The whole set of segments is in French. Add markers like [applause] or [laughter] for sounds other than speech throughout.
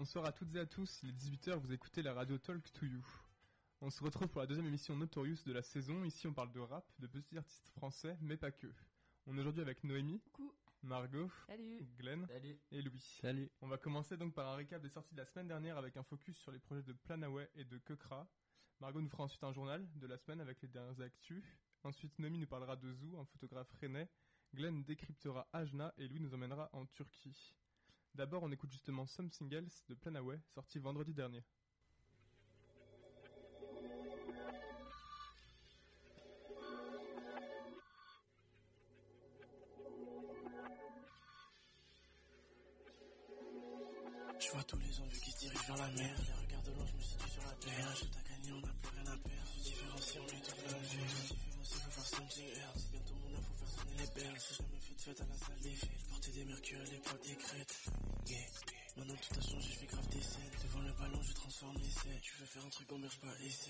Bonsoir à toutes et à tous, il est 18h, vous écoutez la radio Talk to You. On se retrouve pour la deuxième émission Notorious de la saison. Ici, on parle de rap, de petits artistes français, mais pas que. On est aujourd'hui avec Noémie, Coucou. Margot, Salut. Glenn Salut. et Louis. Salut. On va commencer donc par un récap des sorties de la semaine dernière avec un focus sur les projets de Planaway et de Kekra. Margot nous fera ensuite un journal de la semaine avec les dernières actus. Ensuite, Noémie nous parlera de Zou, un photographe rennais. Glenn décryptera Ajna et Louis nous emmènera en Turquie. D'abord, on écoute justement Something Else de Planaway, sorti vendredi dernier. Pas.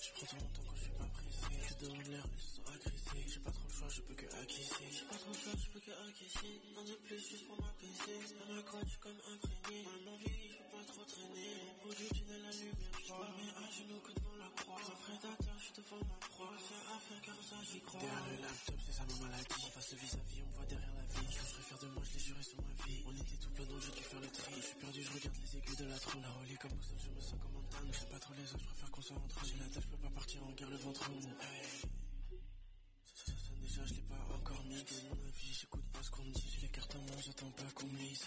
Je prends ton temps quand je suis pas pressé. Je demande l'air, elles se sont agressées. J'ai pas trop le choix, je peux que acquiescer. J'ai pas trop le choix, je peux que acquiescer. Un de plus juste pour m'apaiser. Dans ma croix, je suis comme imprégné. Maman vie, je peux pas trop traîner. Au bout du tunnel, la lumière, je vois. Mais à genoux que devant la croix. Un prédateur, je suis devant ma proie. C'est faire car ça, j'y crois. Derrière le laptop, c'est ça ma maladie. Face le vis-à-vis, on voit derrière la vie. Je fier de moi, je l'ai juré sur ma vie. On était tout plein donc j'ai dû faire le tri. Je suis perdu, je regarde les aiguilles de la trône. La relais comme Je trop les autres, je préfère qu'on soit entre J'ai la tête, je peux pas partir en guerre, le ventre mou. Hey. Ça, ça, ça déjà, je l'ai pas encore mis. Donne mon avis, j'écoute pas ce qu'on me dit. J'ai les cartes en main, j'attends pas qu'on me lise.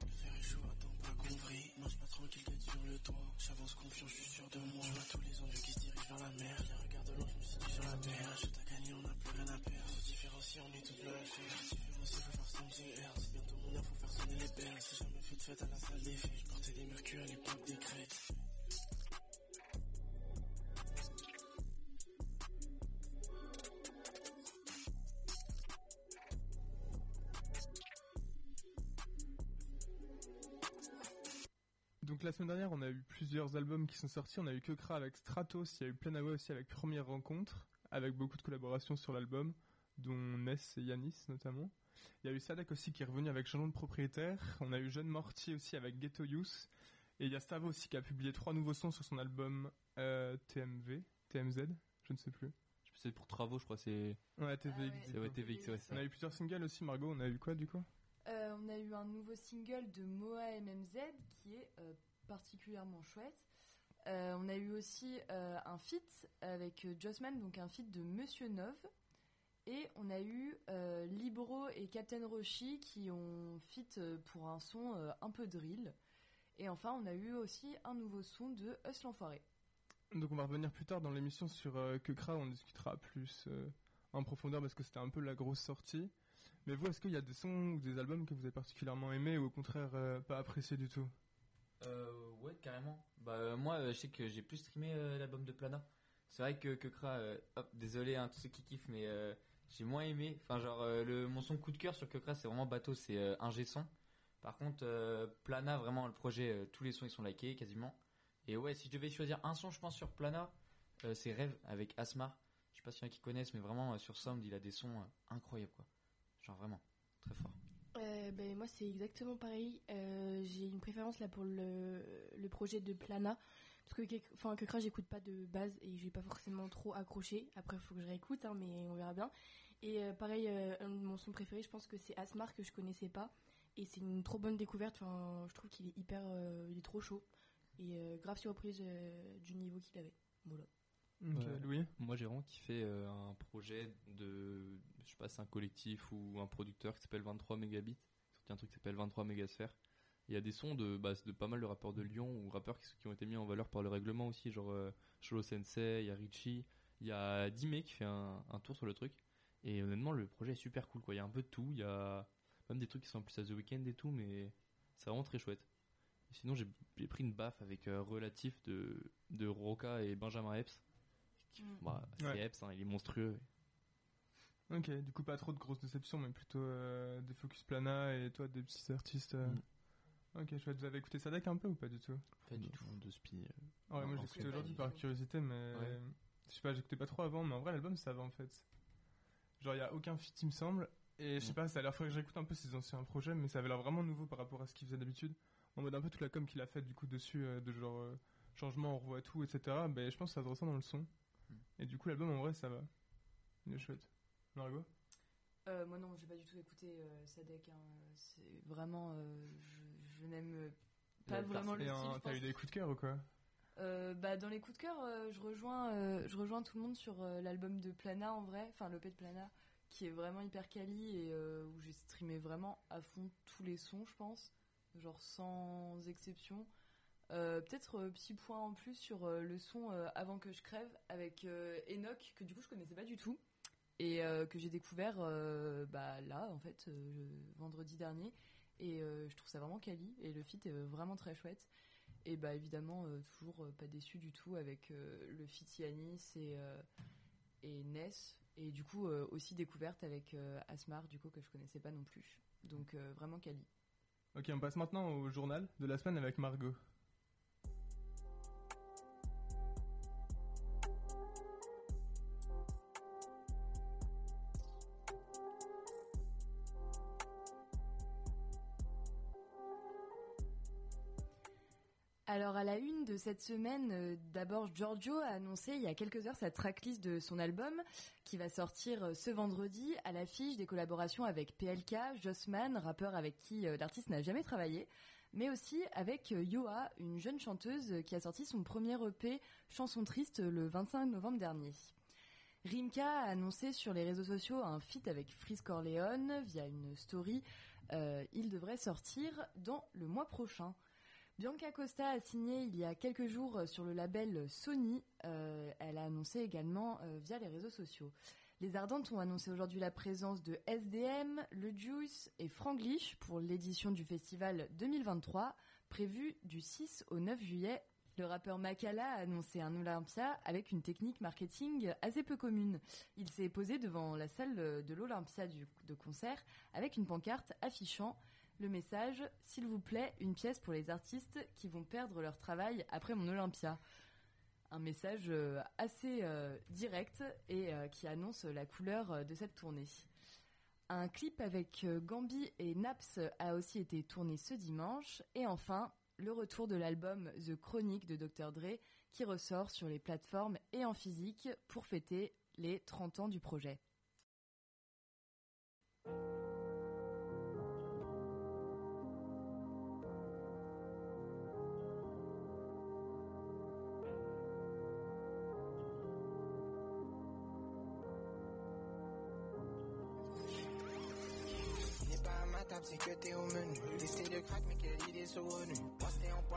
Le fer est chaud, attends pas qu'on vrille. Marche pas tranquille, tête sur le toit. J'avance confiant, je suis sûr de moi. Je vois tous les envieux qui se dirigent vers la mer. Les regards de loin, je me situe sur la terre. Je t'ai gagné, on n'a plus rien à perdre. Se différencier, on est toute la faire. Se différencier, faut faire something else. Bientôt mon heure, faut faire sonner les belles. C'est jamais fait de fête à la salle des fêtes. Je portais des mercures à l'époque des crêtes. La semaine dernière, on a eu plusieurs albums qui sont sortis. On a eu Kekra avec Stratos, il y a eu Planaway aussi avec Première Rencontre, avec beaucoup de collaborations sur l'album, dont Ness et Yanis notamment. Il y a eu Sadek aussi qui est revenu avec Changement de propriétaire. On a eu Jeune Mortier aussi avec Ghetto Youth. Et il y a Stavo aussi qui a publié trois nouveaux sons sur son album euh, TMV, TMZ, je ne sais plus. C'est pour travaux, je crois, c'est. Ouais, TVX. Ah ouais. TVX, ouais, On a eu plusieurs singles aussi, Margot. On a eu quoi du coup? Euh, on a eu un nouveau single de Moa MMZ qui est euh, particulièrement chouette. Euh, on a eu aussi euh, un feat avec euh, Jossman, donc un feat de Monsieur Nov. Et on a eu Libro et Captain Roshi qui ont feat pour un son un peu drill. Et enfin, on a eu aussi un nouveau son de Us l'Enfoiré. Donc on va revenir plus tard dans l'émission sur Kekra, on discutera plus en profondeur parce que c'était un peu la grosse sortie. Mais vous, est-ce qu'il y a des sons ou des albums que vous avez particulièrement aimés ou au contraire pas appréciés du tout? Euh, ouais, carrément. Bah, euh, moi, euh, je sais que j'ai plus streamé euh, l'album de Plana. C'est vrai que euh, hop, désolé, hein, tous ceux qui kiffent, mais j'ai moins aimé. Enfin, genre, le, mon son coup de cœur sur Kekra, c'est vraiment bateau, c'est euh, un G-son. Par contre, Plana, vraiment, le projet, tous les sons, ils sont likés, quasiment. Et ouais, si je devais choisir un son, je pense, sur Plana, c'est Rêve, avec Asmar. Je sais pas s'il y en a qui connaissent, mais vraiment, sur Sound, il a des sons incroyables, quoi. Genre, vraiment, très fort. Euh, ben, moi, c'est exactement pareil. Euh, j'ai une préférence là pour le, le projet de Plana. Parce que, enfin, que Crash, j'écoute pas de base et je vais pas forcément trop accroché. Après, il faut que je réécoute, hein, mais on verra bien. Et euh, pareil, euh, un de mon son préféré, je pense que c'est Asmar que je connaissais pas. Et c'est une trop bonne découverte. Enfin, je trouve qu'il est hyper, euh, il est trop chaud. Et euh, grave surprise euh, du niveau qu'il avait. Voilà. Louis? Moi, j'ai vraiment kiffé euh, un projet de, je sais pas, c'est un collectif ou un producteur qui s'appelle 23 mégabits. Il a sorti un truc qui s'appelle 23 mégasphères. Il y a des sons de, bah, de pas mal de rappeurs de Lyon ou rappeurs qui, qui ont été mis en valeur par le règlement aussi, genre euh, Sholo Sensei, il y a Richie, il y a Dime qui fait un, un tour sur le truc. Et honnêtement, le projet est super cool, quoi. Il y a un peu de tout, il y a même des trucs qui sont en plus à The Weeknd et tout, mais c'est vraiment très chouette. Et sinon, j'ai pris une baffe avec euh, Relatif de, de Roca et Benjamin Epps. Qui- Mm. Bah, c'est Ouais. Epps, hein, il est monstrueux. Ok, du coup pas trop de grosses déceptions, mais plutôt euh, des focus plana et toi des petits artistes. euh. Mm. Ok, chouette. Vous avez écouté Sadek un peu ou pas du tout? Pas du tout. De spi. euh, Ah ouais, moi j'ai non, écouté c'est aujourd'hui par curiosité, mais Ouais. je sais pas, j'écoutais pas trop avant, mais en vrai l'album ça va en fait. Genre y a aucun feat il me semble, Et je sais Mm. pas, ça a l'air, faudrait que j'écoute un peu ses anciens projets, mais ça avait l'air vraiment nouveau par rapport à ce qu'il faisait d'habitude. En mode un peu toute la com qu'il a faite du coup dessus, euh, de genre euh, changement, on revoit tout, etc. Ben, je pense que ça se ressent dans le son. Mm. Et du coup, l'album en vrai, ça va. Il est chouette. Margot? Euh, moi non, j'ai pas du tout écouté euh, Sadek. hein. C'est vraiment, euh, je, je n'aime pas vraiment le style. t'as eu des coups de cœur ou quoi? Euh, bah, dans les coups de cœur, je rejoins, je rejoins tout le monde sur l'album de Plana en vrai, enfin l'EP de Plana, qui est vraiment hyper quali et où j'ai streamé vraiment à fond tous les sons, je pense, genre sans exception. Peut-être petit point en plus sur le son Avant que je crève avec Enoch, que du coup je connaissais pas du tout et euh, que j'ai découvert euh, bah, là en fait euh, vendredi dernier. Et je trouve ça vraiment quali. Et le feat est vraiment très chouette. Et bah évidemment toujours pas déçu du tout avec le feat Yanis et, et Ness. Et du coup aussi découverte avec Asmar du coup que je connaissais pas non plus. Donc vraiment quali. Ok, on passe maintenant au journal de la semaine avec Margot. Cette semaine, euh, d'abord Giorgio a annoncé il y a quelques heures sa tracklist de son album qui va sortir euh, ce vendredi à l'affiche des collaborations avec PLK, Jossman, rappeur avec qui euh, l'artiste n'a jamais travaillé, mais aussi avec Yoa, une jeune chanteuse qui a sorti son premier EP Chanson triste le 25 novembre dernier. Rimka a annoncé sur les réseaux sociaux un feat avec Freeze Corleone via une story. Il devrait sortir dans le mois prochain. Bianca Costa a signé il y a quelques jours sur le label Sony. Euh, elle a annoncé également euh, via les réseaux sociaux. Les Ardentes ont annoncé aujourd'hui la présence de SDM, Le Juice et Franglish pour l'édition du festival 2023, prévue du 6 au 9 juillet. Le rappeur Makala a annoncé un Olympia avec une technique marketing assez peu commune. Il s'est posé devant la salle de l'Olympia de concert avec une pancarte affichant le message S'il vous plaît, une pièce pour les artistes qui vont perdre leur travail après mon Olympia. Un message euh, assez euh, direct et euh, qui annonce la couleur de cette tournée. Un clip avec Gambi et Naps a aussi été tourné ce dimanche. Et enfin, le retour de l'album The Chronique de Dr. Dre qui ressort sur les plateformes et en physique pour fêter les 30 ans du projet.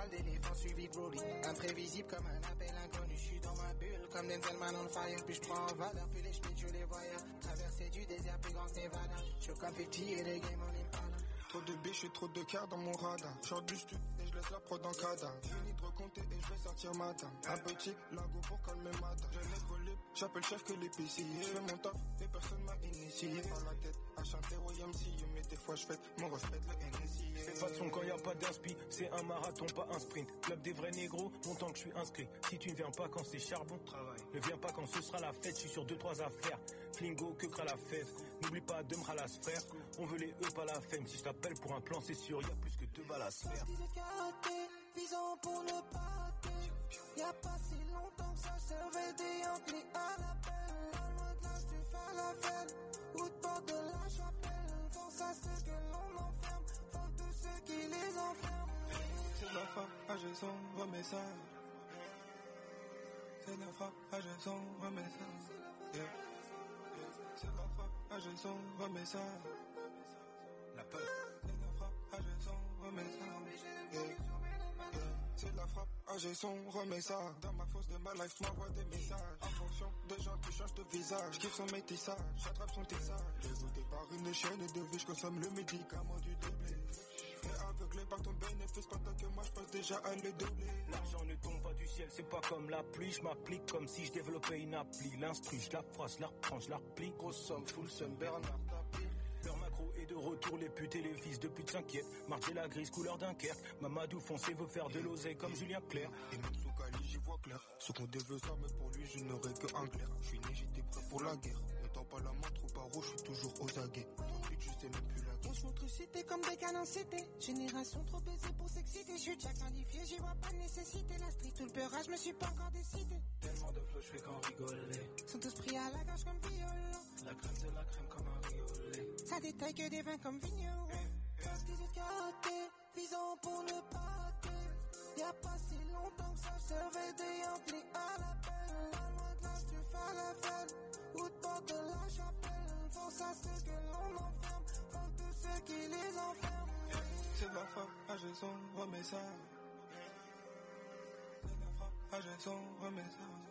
D'éléphant suivi de Broly. Imprévisible comme un appel inconnu. Je suis dans ma bulle, comme Denzel Man on fire. Puis je prends en valeur, puis les schmitts, je les voyais. Traversée du désert, plus grand Nevada. Je suis comme 50 et les games en Impala. Trop de biches et trop de cartes dans mon radar. Short du stud et je laisse la prod en cadavre. Fini de recompter et je vais sortir matin. Un petit lago pour calmer matin. Je négro libre, j'appelle chef que l'épicier. Je fais mon taf et personne m'a initié. Par la tête à chanter YMCA. Mais des fois je fête mon reflet le NSI. C'est pas de son quand y a pas d'inspi, c'est un marathon, pas un sprint. Club des vrais négros, longtemps que je suis inscrit. Si tu ne viens pas quand c'est charbon, travail. Ne viens pas quand ce sera la fête, je suis sur deux trois affaires. Flingo, que cra la fête. N'oublie pas de me ralas frère. On veut les E, pas la femme. Si je t'appelle pour un plan, c'est sûr, y a plus que deux balles à se faire. 18 karaté, visant pour ne pas rater. Y'a pas si longtemps que ça servait des Yankees à loin de du falafel, ou de bord de la chapelle. Force à ceux que l'on enferme, force de ceux qui les enferment. C'est la frappe, sens, remets ça. C'est la frappe, remets ça. Yeah. C'est la frappe, sens, remets ça. La peur. C'est la frappe, ça. Yeah. Yeah. C'est la frappe, j'ai son, remets ça. Dans ma fosse de ma life, m'envoie des messages. En fonction des gens qui changent de visage. J'kiffe son métissage, j'attrape son tissage. Dégoûté par une chaîne de vie, j'consomme le médicament du. Et aveuglé par ton bénéfice pendant que moi je passe déjà à le doubler. L'argent ne tombe pas du ciel, c'est pas comme la pluie. Je m'applique comme si je développais une appli. L'instru, je la phrase, je la reprends, je la replie. Grosse somme, full sun, Bernard tapis. De retour, les putes et les fils de pute s'inquiètent. Marcher la grise, couleur Dunkerque. Mamadou foncé veut faire de l'oseille comme Julien Clerc. Et même sous j'y vois clair. Ce qu'on veut ça, mais pour lui, je n'aurai que un clair. Je suis né, j'étais prêt pour la guerre. Temps pas la montre ou pas rouge, je suis toujours aux aguets. Tant pis, je sais même plus la On montre cité comme des canons cité. Génération trop baisée pour s'exciter. Je suis déjà qualifié, j'y vois pas de nécessité. La street, tout le peurage, je me suis pas encore décidé. Je fais qu'en rigoler. Sont tous pris à la gorge comme violon. La crème de la crème comme un riolet. Ça détaille que des vins comme vigneron. 18 karaté, visant pour le pâté. Y'a pas si longtemps que ça servait des amplis à l'appel. Pas loin de là, tu fais la fête. Ou de de la chapelle. Force à ceux que l'on enferme. Force de ceux qui les enferment. C'est la frappe, ah j'ai son, remets ça. C'est la frappe, ah j'ai son, remets ça.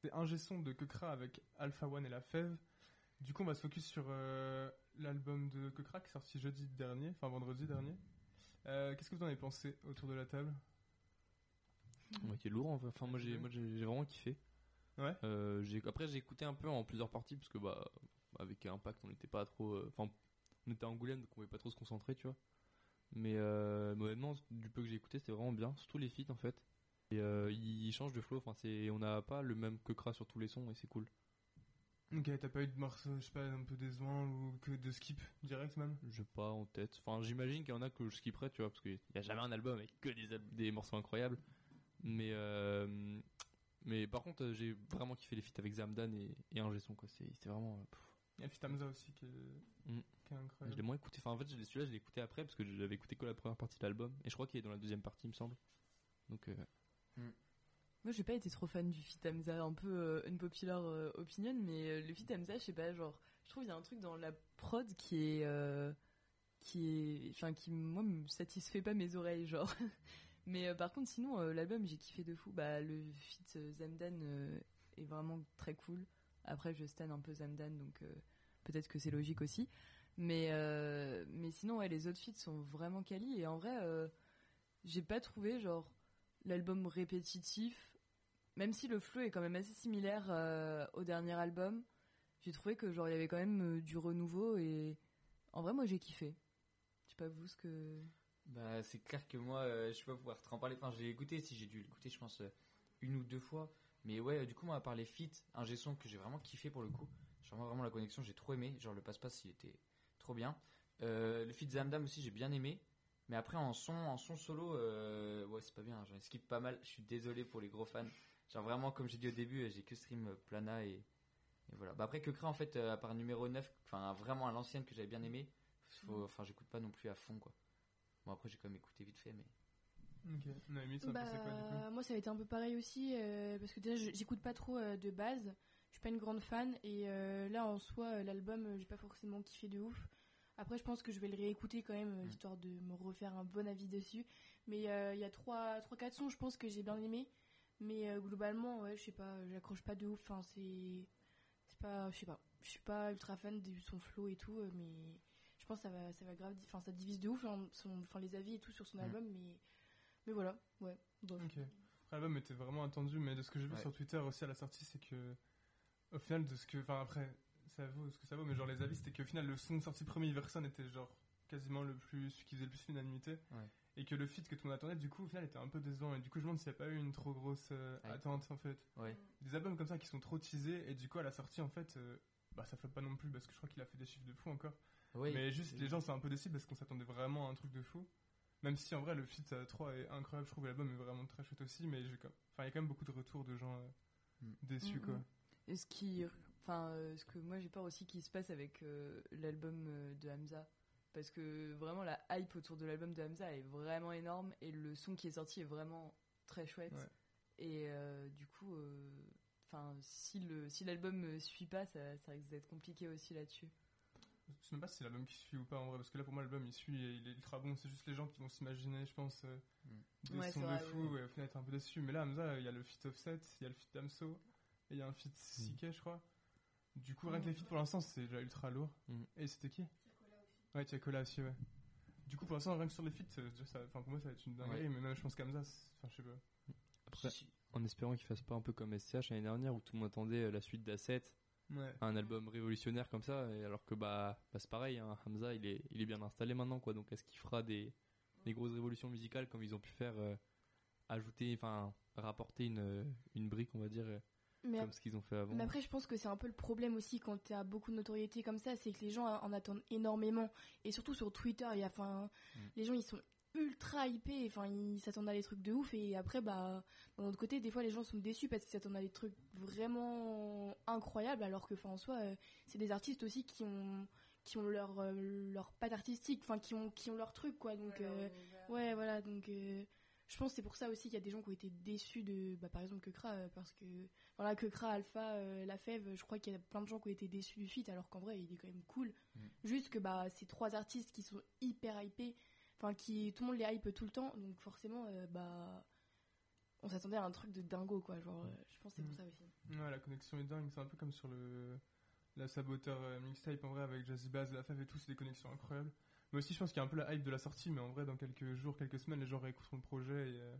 C'est un G-son de Kekra avec Alpha One et la Fève. Du coup, on va se focus sur euh, l'album de est sorti jeudi dernier, enfin vendredi dernier. Euh, Qu'est-ce que vous en avez pensé autour de la table? Ouais, qui est lourd. en fait. Enfin, moi, j'ai, vraiment kiffé. Ouais. Euh, après, j'ai écouté un peu en plusieurs parties parce que, bah, avec Impact, on n'était pas trop. Enfin, on était à Angoulême, donc on pouvait pas trop se concentrer, tu vois. Mais euh, honnêtement, du peu que j'ai écouté, c'était vraiment bien. Surtout les feats, en fait. Et euh, ils changent de flow. Enfin, c'est, on n'a pas le même Kra sur tous les sons et c'est cool. Ok, t'as pas eu de morceaux, je sais pas, un peu décevant ou que de skip direct même J'ai pas en tête. Enfin, j'imagine qu'il y en a que je skipperais, tu vois, parce qu'il y a jamais un album avec que des, des morceaux incroyables. Mais, euh, mais par contre, euh, j'ai vraiment kiffé les feats avec Zamdan et, et Son, quoi. C'est, c'était vraiment. euh, pff, Il y a Fitamza aussi qui est, Mm. qui est je incroyable. l'ai moins écouté. Enfin, en fait, je l'ai- celui-là, je l'ai écouté après parce que j'avais écouté que la première partie de l'album. Et je crois qu'il est dans la deuxième partie, il me semble. Donc, euh, Moi, j'ai pas été trop fan du feat Hamza, un peu euh, unpopular euh, opinion, mais euh, le feat Hamza, je sais pas, genre, je trouve il y a un truc dans la prod qui est, euh, qui est, enfin, qui moi me satisfait pas mes oreilles, genre. [laughs] mais par contre, sinon, l'album, j'ai kiffé de fou. Bah, le euh, Zamdan est vraiment très cool. Après, je stan un peu Zamdan, donc peut-être que c'est logique aussi. Mais, mais sinon, ouais, les autres feats sont vraiment quali. Et en vrai, j'ai pas trouvé, genre, l'album répétitif. Même si le flow est quand même assez similaire euh, au dernier album, j'ai trouvé que genre il y avait quand même euh, du renouveau et en vrai moi j'ai kiffé. Je sais pas vous ce que. Bah, c'est clair que moi, euh, je vais pas pouvoir te en parler. Enfin, j'ai écouté, si j'ai dû l'écouter, je pense, une ou deux fois. Mais ouais, du coup, moi, à part les feats, un G-son que j'ai vraiment kiffé pour le coup. Genre, moi, vraiment, la connexion, j'ai trop aimé. Genre, le passe-passe, il était trop bien. Le feat Zamdam aussi, j'ai bien aimé. Mais après, en son, en son solo, euh, ouais, c'est pas bien. J'en skip pas mal. Je suis désolé pour les gros fans. Genre, vraiment, comme j'ai dit au début, euh, j'ai que stream euh, Plana et, et voilà. Bah, après, Kekra, en fait, à part numéro 9, enfin, vraiment à l'ancienne que j'avais bien aimé, faut- enfin, j'écoute pas non plus à fond, quoi. Bon, après, j'ai quand même écouté vite fait, mais. Ok, Naomi, ça Bah, quoi du coup? moi ça a été un peu pareil aussi euh, parce que déjà j'écoute pas trop euh, de base, je suis pas une grande fan et euh, là en soi l'album j'ai pas forcément kiffé de ouf. Après je pense que je vais le réécouter quand même euh, Mm. histoire de me refaire un bon avis dessus. Mais euh, il y a trois trois quatre sons je pense que j'ai bien aimé, mais euh, globalement ouais je sais pas j'accroche pas de ouf. Enfin c'est c'est pas je sais pas je suis pas ultra fan de son flow et tout mais je pense que ça va ça va grave enfin ça divise de ouf hein, son enfin les avis et tout sur son Mm. album mais mais voilà ouais. Ok. L'album était vraiment attendu, mais de ce que j'ai vu Ouais. sur Twitter aussi à la sortie, c'est que au final, de ce que, enfin après, ça vaut ce que ça vaut, mais genre les avis, c'était qu'au final, le son sorti premier Iverson était genre quasiment le plus, celui qui faisait le plus l'unanimité, Ouais. et que le feat que tout le monde attendait, du coup, au final, était un peu décevant, et du coup, je me demande s'il n'y a pas eu une trop grosse euh, Ouais. attente en fait. Ouais. Des albums comme ça qui sont trop teasés, et du coup, à la sortie, en fait, euh, bah ça fait pas non plus, parce que je crois qu'il a fait des chiffres de fou encore. Mais juste, les gens sont un peu déçus parce qu'on s'attendait vraiment à un truc de fou. Même si en vrai, le feat à 3 est incroyable, je trouve que l'album est vraiment très chouette aussi, mais j'ai comme- enfin, il y a quand même beaucoup de retours de gens euh, Mm. déçus, Mm, quoi. mm. Et ce qui, enfin, euh, ce que moi j'ai peur aussi qui se passe avec euh, l'album euh, de Hamza, parce que vraiment la hype autour de l'album de Hamza est vraiment énorme et le son qui est sorti est vraiment très chouette. Ouais. Et euh, du coup, enfin, si le si l'album euh, suit pas, ça, ça risque d'être compliqué aussi là-dessus. Je sais même pas si c'est l'album qui suit ou pas en vrai, parce que là pour moi, l'album il suit et il est ultra bon, c'est juste les gens qui vont s'imaginer, je pense, euh, Mm. des Ouais, sons de vrai, fou et au final être un peu déçu. Mais là, Hamza, il y a le feat Offset, il y a le feat Damso, et il y a un feat CK, je crois. Du coup, rien que les feats pour l'instant, c'est déjà ultra lourd. Mm. Et c'était qui? Ouais, Tiakola aussi, ouais. Du coup, pour l'instant, rien que sur les feats, euh, ça- enfin, pour moi, ça va être une dinguerie, Ouais. mais même, je pense qu'Amza, enfin, je sais pas. Après, Si, en espérant qu'il fasse pas un peu comme SCH l'année dernière où tout le monde attendait euh, la suite d'Asset, Ouais. un album révolutionnaire comme ça, et alors que bah, bah c'est pareil, hein, Hamza il est, il est bien installé maintenant quoi, donc est-ce qu'il fera des, des grosses révolutions musicales comme ils ont pu faire, euh, ajouter, enfin rapporter une, une brique on va dire, euh, Mais, comme ce qu'ils ont fait avant mais après, je pense que c'est un peu le problème aussi quand tu as beaucoup de notoriété comme ça, c'est que les gens en attendent énormément. Et surtout sur Twitter, il y a, enfin, Mm. les gens ils sont ultra hypés, enfin, ils s'attendent à des trucs de ouf. Et après, bah, d'un autre côté, des fois, les gens sont déçus parce qu'ils s'attendent à des trucs vraiment incroyables, alors que, enfin, en soi, euh, c'est des artistes aussi qui ont qui ont leur euh, leur patte artistique enfin qui ont qui ont leur truc quoi donc euh, Ouais, voilà, donc euh, je pense que c'est pour ça aussi qu'il y a des gens qui ont été déçus de, bah, par exemple, Kekra, euh, parce que, voilà, Kekra, Alpha, euh, La Fève, je crois qu'il y a plein de gens qui ont été déçus du feat, alors qu'en vrai, il est quand même cool. Mm. Juste que, bah, c'est trois artistes qui sont hyper hypés, enfin, qui, tout le monde les hype tout le temps, donc forcément, euh, bah, on s'attendait à un truc de dingo, quoi, genre, euh, je pense que c'est pour Mm. ça aussi. Ouais, la connexion est dingue. C'est un peu comme sur le la saboteur euh, mixtape en vrai avec Jazzy Bass, La Fève et tout, c'est des connexions incroyables. Mais aussi, je pense qu'il y a un peu la hype de la sortie, mais en vrai, dans quelques jours, quelques semaines, les gens réécouteront le projet et, euh,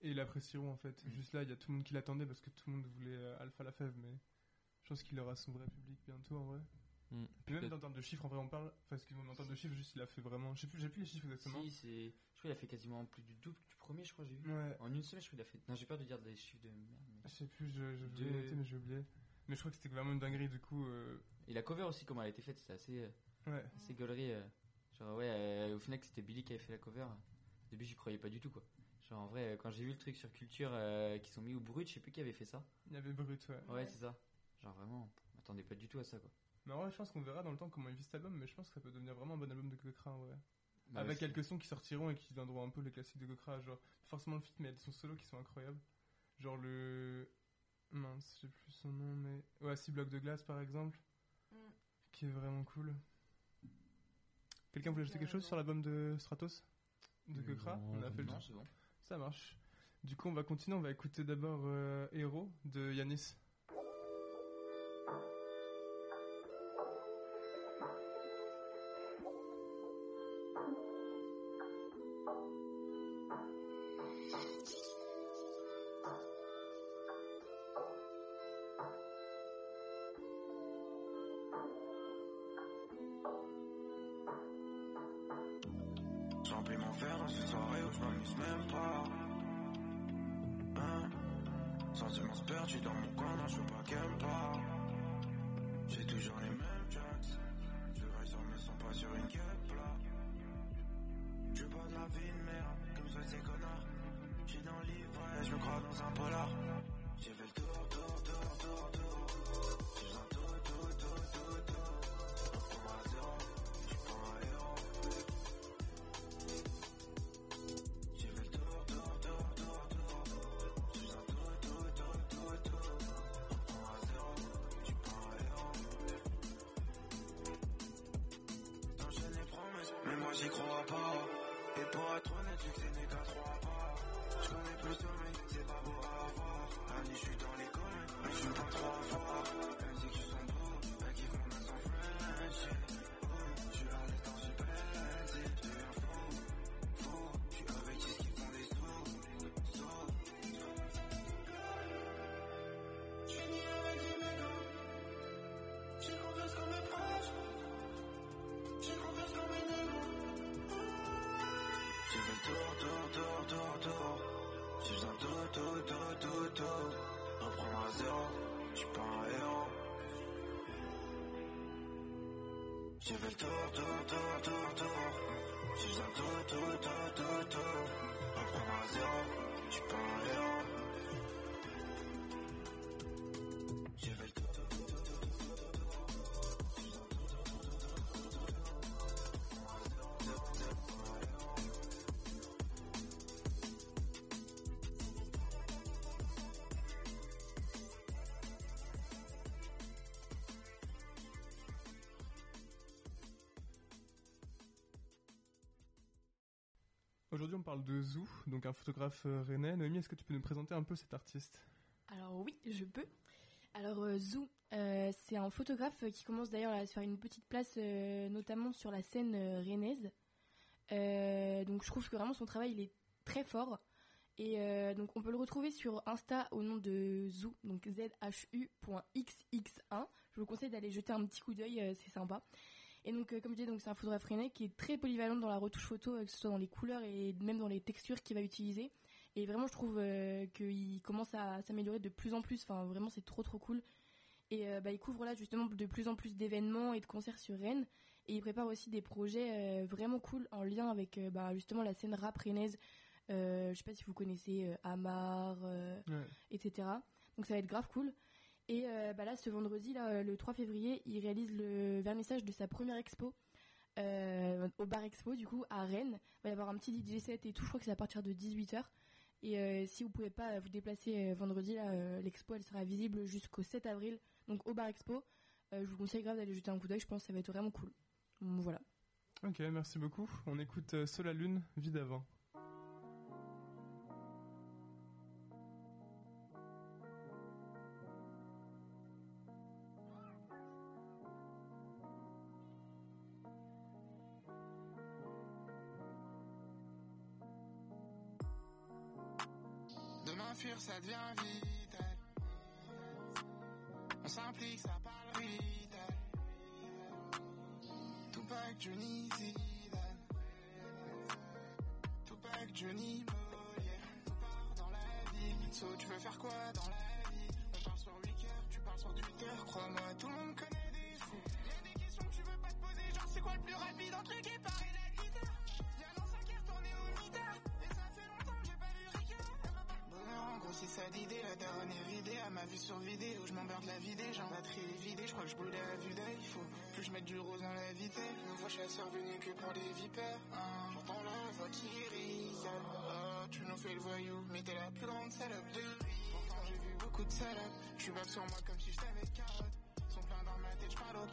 et l'apprécieront en fait. Mm. Juste là, il y a tout le monde qui l'attendait parce que tout le monde voulait euh, Alpha La Fève, mais je pense qu'il aura son vrai public bientôt en vrai. Hmm. Puis même en termes de chiffres, en vrai, on parle. Enfin, excuse-moi, mais en termes de chiffres, juste il a fait vraiment. Je sais plus, j'ai plus les chiffres exactement. Si, c'est. Je crois qu'il a fait quasiment plus du double du premier, je crois, j'ai vu. Ouais. En une semaine, je crois qu'il a fait. Non, j'ai peur de dire des chiffres de merde. mais- Je sais plus, je, je noter, mais j'ai oublié. Mais je crois que c'était vraiment une dinguerie du coup. euh, Et la cover aussi, comment elle a été faite, c'était assez. euh, Ouais. assez gaulerie. euh. Genre, ouais, euh, au final, c'était Billy qui avait fait la cover. Au début, j'y croyais pas du tout, quoi. Genre, en vrai, euh, quand j'ai vu le truc sur Culture euh, qui sont mis au brut, je sais plus qui avait fait ça. Il y avait Brut, ouais. Ouais, c'est ça. Genre, vraiment, m'attendais pas du tout à ça, quoi. Mais en vrai, je pense qu'on verra dans le temps comment il vit cet album, mais je pense que ça peut devenir vraiment un bon album de Kokra en vrai. Bah, Avec quelques sons qui sortiront et qui viendront un peu les classiques de Kokra, genre pas forcément le feat, mais il y a des sons solo qui sont incroyables. Genre le. Mince, j'ai plus son nom, mais. Ouais, 6 blocs de glace par exemple, Mm. qui est vraiment cool. Quelqu'un voulait ajouter quelque chose sur l'album de Stratos De Kokra Non, On a fait le tour. Ça marche. Du coup, on va continuer, on va écouter d'abord euh, Hero de Yanis. Tour, tour, tour, tour, tour. J'ai besoin de tout, tout, tout, tout, tout. À zéro, j'suis pas un héros. J'ai fait le tour, tour, tour, tour, tour. J'ai besoin de tout, tout, tout, tout, tout. Aujourd'hui, on parle de Zou, donc un photographe euh, rennais. Noémie, est-ce que tu peux nous présenter un peu cet artiste? Alors oui, je peux. Alors euh, Zou, euh, c'est un photographe qui commence d'ailleurs à se faire une petite place, notamment sur la scène rennaise. Donc je trouve que vraiment son travail il est très fort. Et donc on peut le retrouver sur Insta au nom de Zou, donc zhu.xx1. Je vous conseille d'aller jeter un petit coup d'œil, c'est sympa. Et donc euh, comme je disais, donc c'est un photographe rennais qui est très polyvalent dans la retouche photo, euh, que ce soit dans les couleurs et même dans les textures qu'il va utiliser. Et vraiment je trouve euh, qu'il commence à s'améliorer de plus en plus. Enfin vraiment c'est trop trop cool. Et euh, bah, il couvre là justement de plus en plus d'événements et de concerts sur Rennes. Et il prépare aussi des projets euh, vraiment cool en lien avec euh, bah, justement la scène rap rennaise. Je sais pas si vous connaissez Amar, Ouais. etc. Donc ça va être grave cool. Et euh, bah là, ce vendredi, là, le 3 février, il réalise le vernissage de sa première expo euh, au Bar Expo, du coup, à Rennes. Il va y avoir un petit DJ set et tout. Je crois que c'est à partir de 18h. Et euh, si vous pouvez pas vous déplacer euh, vendredi, euh, l'expo, elle sera visible jusqu'au 7 avril, donc au Bar Expo. Euh, je vous conseille grave d'aller jeter un coup d'œil. Je pense que ça va être vraiment cool. Voilà. Ok, merci beaucoup. On écoute euh, Sol la Lune, vie d'avant.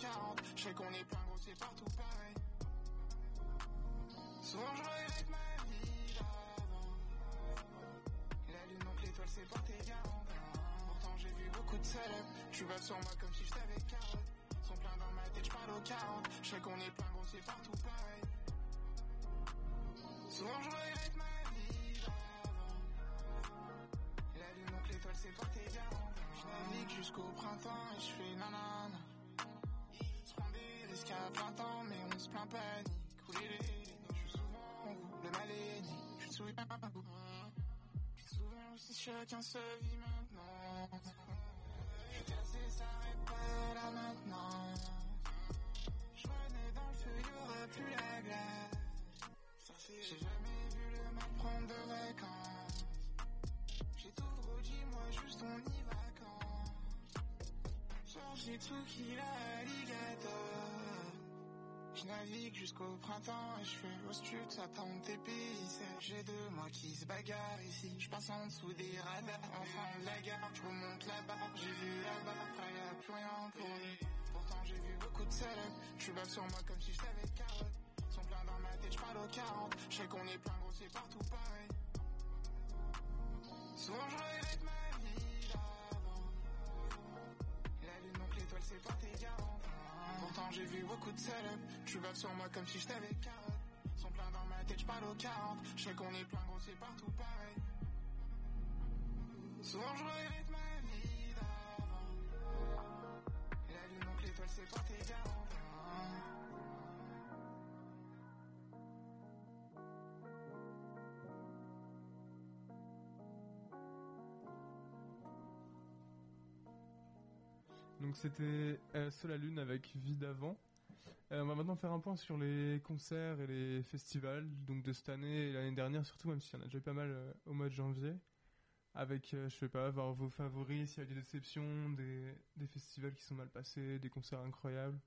40 Je sais qu'on est plein gros, c'est partout pareil. Souvent je regrette ma vie d'avant. La lune donc l'étoile c'est pas tes garants Pourtant j'ai vu beaucoup de salopes Tu vas sur moi comme si je t'avais carotte Sont plein dans ma tête, je parle aux 40 Je sais qu'on est plein gros c'est partout pareil. Souvent je regrette ma vie d'avant. La lune donc l'étoile c'est pas tes garants Je navigue jusqu'au printemps et je fais nanana prend des risques à plein temps mais on se plaint pas. Ni couler Je suis souvent où le mal est Je suis souviens Souvent aussi chacun sa vie maintenant Je cassé, ça arrête pas là maintenant. Je renais dans le feu, y'aura plus la glace. J'ai jamais vu le mal prendre de vacances. J'ai tout gros, dis-moi juste on y va quand? J'ai tout qu'il a alligator je navigue jusqu'au printemps et je fais au stud, ça tente tes. J'ai deux mois qui se bagarrent ici. Je passe en dessous des radars, enfant de la gare. Je remonte là-bas, j'ai vu là-bas, y'a plus rien pour nous. Pourtant j'ai vu beaucoup de salopes. Tu bats sur moi comme si je t'avais carotte. Sont plein dans ma tête, je parle aux 40. Je sais qu'on est plein gros, c'est partout pareil. Souvent je regrette ma vie d'avant. La lune donc l'étoile c'est pas tes garants. Pourtant j'ai vu beaucoup de salopes Tu baves sur moi comme si je t'avais carotte Sont plein dans ma tête, je parle aux 40 Je sais qu'on est plein gros, c'est partout pareil. Souvent je regrette ma vie d'avant. La lune donc l'étoile c'est pas tes Donc c'était euh, Sol la Lune avec Vie d'avant. Euh, on va maintenant faire un point sur les concerts et les festivals, donc de cette année et l'année dernière surtout, même s'il y en a déjà eu pas mal euh, au mois de janvier. Avec, euh, je sais pas, voir vos favoris, s'il y a des déceptions, des, des festivals qui sont mal passés, des concerts incroyables.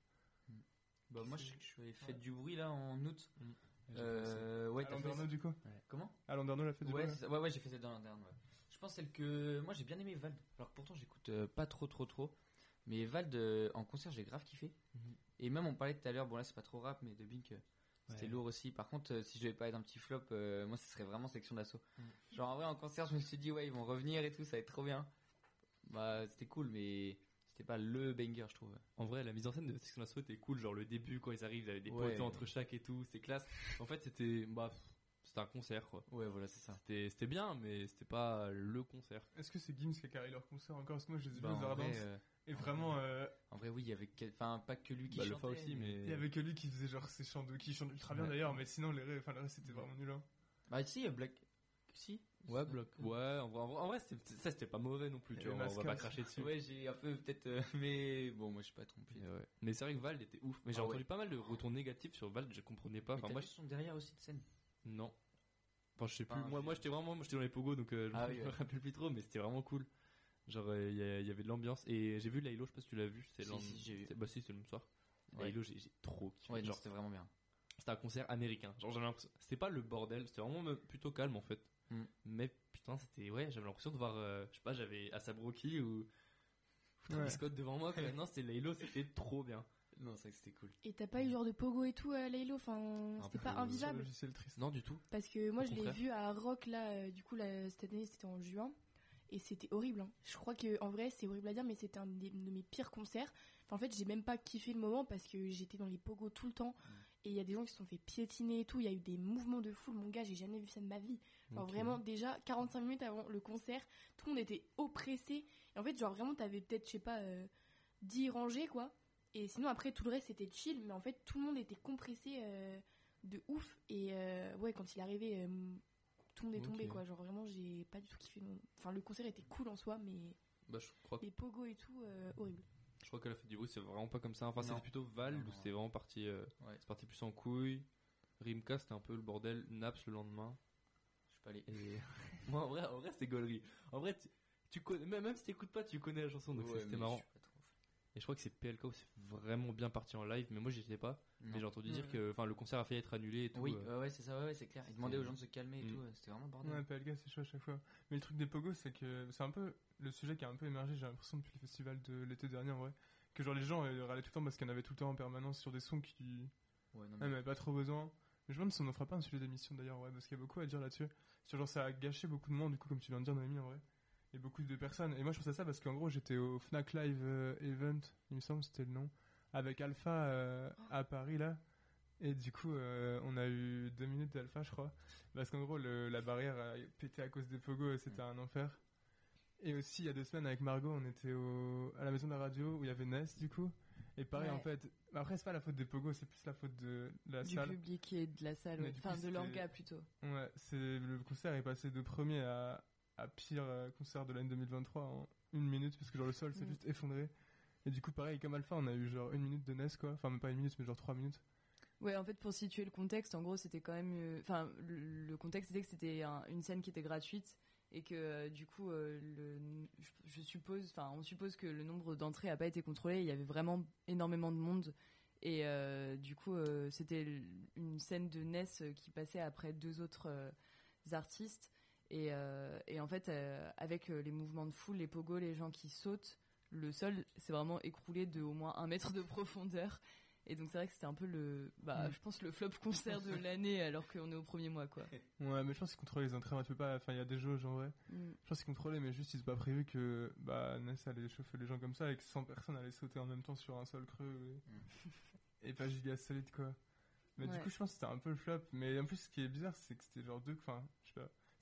Bah, moi, je sais que je suis fait du bruit là en août. Mm. Euh, ouais, à t'as fait Landerneau du coup Ouais. Comment À Landerneau la fête du ouais, bruit, ça. ouais, ouais, j'ai fait celle dans l'interne. Ouais. Je pense celle que moi j'ai bien aimé Vald. Alors que pourtant j'écoute euh, pas trop, trop, trop. Mais Vald euh, en concert j'ai grave kiffé. Mhm. Et même on parlait tout à l'heure, bon là c'est pas trop rap, mais de Bink euh, c'était Ouais. lourd aussi. Par contre, euh, si je devais pas être un petit flop, euh, moi ce serait vraiment section d'assaut. Genre en vrai en concert je me suis dit ouais ils vont revenir et tout, ça va être trop bien. Bah c'était cool, mais c'était pas le banger, je trouve. En vrai, la mise en scène de Section d'Assaut était cool. Genre le début, quand ils arrivent, il y avait des Ouais. entre chaque et tout, c'est classe. En fait, c'était bah, c'était un concert quoi. Ouais, voilà, c'est ça. C'était c'était bien, mais c'était pas le concert. Est-ce que c'est Gims qui a carré leur concert encore? Parce que moi, je les ai Bah, vus en, aux vrai, Ardents. euh, Et vraiment, euh, en vrai, oui, il y avait, quel- enfin, pas que lui qui Bah, le chantait. aussi, mais il y avait que lui qui faisait genre ses chants de. qui chante ultra bien Ouais. d'ailleurs, mais sinon, les ré- enfin, le reste c'était vraiment nul. Hein. Bah, si, il y a Black. Si. ouais, bloc. Ouais, en vrai, en vrai, en vrai, c'était- ça c'était pas mauvais non plus. Tu vois, on va pas cracher dessus. Ouais, j'ai un peu peut-être, euh, [laughs] mais bon, moi, je suis pas trompé. Mais, ouais. Mais c'est vrai que Vald était ouf. Mais j'ai Ah entendu ouais. pas mal de retours négatifs sur Vald, je comprenais pas. Mais Enfin, t'as moi, vu son derrière aussi de scène? non. Enfin, je sais plus. Enfin, moi, moi, j'étais vraiment, moi, j'étais dans les pogos, donc euh, je Ah me oui, me [laughs] ouais. rappelle plus trop, mais c'était vraiment cool. Genre, euh, il y, avait de l'ambiance. Et j'ai vu Laylo, je sais pas si tu l'as vu. C'était Si, le- si, j'ai vu. c'était- Bah, si, c'était le même soir. Ouais. Laylo, j'ai trop kiffé. Ouais, c'était vraiment bien. c'était un concert américain. Genre, j'avais l'impression. C'était pas le bordel, c'était vraiment me- plutôt calme en fait. Mm. Mais putain, c'était. Ouais, j'avais l'impression de voir. euh, je sais pas, j'avais Asap Rocky ou. Ouais. Scott devant moi. [laughs] non, c'était Laylo, c'était trop bien. Non, c'est vrai que c'était cool. Et t'as pas eu genre de pogo et tout à Laylo Enfin, c'était pas euh, Sur invivable logiciel triste. Non, du tout. Parce que moi, Au je l'ai vu à Rock, là, euh, du coup, là, cette année, c'était en juin. Et c'était horrible. hein. Je crois que en vrai, c'est horrible à dire, mais c'était un des- de mes pires concerts. Enfin, en fait, j'ai même pas kiffé le moment parce que j'étais dans les pogos tout le temps. Et il y a des gens qui se sont fait piétiner et tout. Il y a eu des mouvements de foule. Mon gars, j'ai jamais vu ça de ma vie. Enfin, vraiment, déjà, 45 minutes avant le concert, tout le monde était oppressé. Et en fait, genre, vraiment, t'avais peut-être, je sais pas, euh, 10 rangées, quoi. Et sinon, après, tout le reste, c'était chill. Mais en fait, tout le monde était compressé euh, de ouf. Et euh, ouais, quand il est arrivé, euh, tout le monde est tombé, quoi. Genre, vraiment, j'ai pas du tout kiffé. le- Enfin, le concert était cool en soi, mais Bah, je crois, que- les pogos et tout, euh, horrible. je crois qu'à la fête du bruit, c'est vraiment pas comme ça. Enfin, c'était plutôt Val où c'était vraiment parti. euh, Ouais. C'est parti plus en couille. Rimka, c'était un peu le bordel. Naps le lendemain. Je suis pas allé. Et [laughs] moi, en vrai, en vrai c'était gaulerie. En vrai, tu, tu connais, même, même si t'écoutes pas, tu connais la chanson, donc Ouais, c'était marrant. je suis pas trop fan. Et je crois que c'est PLK où c'est vraiment bien parti en live, mais moi j'y étais pas. Non. Mais j'ai entendu dire que enfin, le concert a failli être annulé et tout. Oui, euh. ouais, c'est ça, ouais, ouais, c'est clair. Ils demandaient aux gens de se calmer et Mm. tout, euh, c'était vraiment bordel. Ouais, PLK c'est chaud à chaque fois. Mais le truc des pogos, c'est que c'est un peu le sujet qui a un peu émergé, j'ai l'impression, depuis le festival de l'été dernier en vrai. Que genre les gens euh, râlaient tout le temps parce qu'il y en avait tout le temps en permanence sur des sons qui Ouais, non, même avaient pas trop besoin. Mais je me demande si on n'en fera pas un sujet d'émission d'ailleurs, ouais, parce qu'il y a beaucoup à dire là-dessus. Sur genre ça a gâché beaucoup de monde, du coup, comme tu viens de dire, Noémie, en vrai. Et beaucoup de personnes. Et moi je pensais à ça parce qu'en gros j'étais au Fnac Live euh, Event, il me semble, c'était le nom, avec Alpha euh, à Paris là. Et du coup, euh, on a eu deux minutes d'alpha, je crois. Parce qu'en gros, le- la barrière a pété à cause des pogos et c'était un enfer. Et aussi, il y a deux semaines, avec Margot, on était au, à la maison de la radio où il y avait Ness, du coup. Et pareil, Ouais. en fait, après, c'est pas la faute des pogos, c'est plus la faute de la Du salle. public et de la salle, ouais. du coup, enfin de l'anga plutôt. Ouais, c'est le concert est passé de premier à, à pire euh, concert de l'année 2023 en une minute parce que genre le sol s'est Mm. juste effondré. Et du coup, pareil, comme Alpha, on a eu genre une minute de NES quoi. Enfin, même pas une minute, mais genre trois minutes. Ouais, en fait, pour situer le contexte, en gros, c'était quand même. euh, Enfin, le, le contexte c'était que c'était un- une scène qui était gratuite et que euh, du coup, euh, le, je, je suppose, enfin, on suppose que le nombre d'entrées a pas été contrôlé. Il y avait vraiment énormément de monde et du coup, c'était une scène de NES qui passait après deux autres artistes. Et, euh, et en fait, euh, avec euh, les mouvements de foule, les pogos, les gens qui sautent, le sol s'est vraiment écroulé de au moins un mètre de profondeur. Et donc c'est vrai que c'était un peu le, bah, Mm. je pense le flop concert de l'année alors qu'on est au premier mois quoi. [laughs] Ouais, mais je pense qu'ils contrôlaient les entrées, on peut pas. Enfin, il y a des jauges en vrai. Mm. Je pense qu'ils contrôlaient, mais juste ils n'ont pas prévu que bah, Ness allait chauffer les gens comme ça et que 100 personnes allaient sauter en même temps sur un sol creux et, et pas giga solide quoi. Mais du coup, je pense que c'était un peu le flop. Mais en plus, ce qui est bizarre, c'est que c'était genre deux, enfin,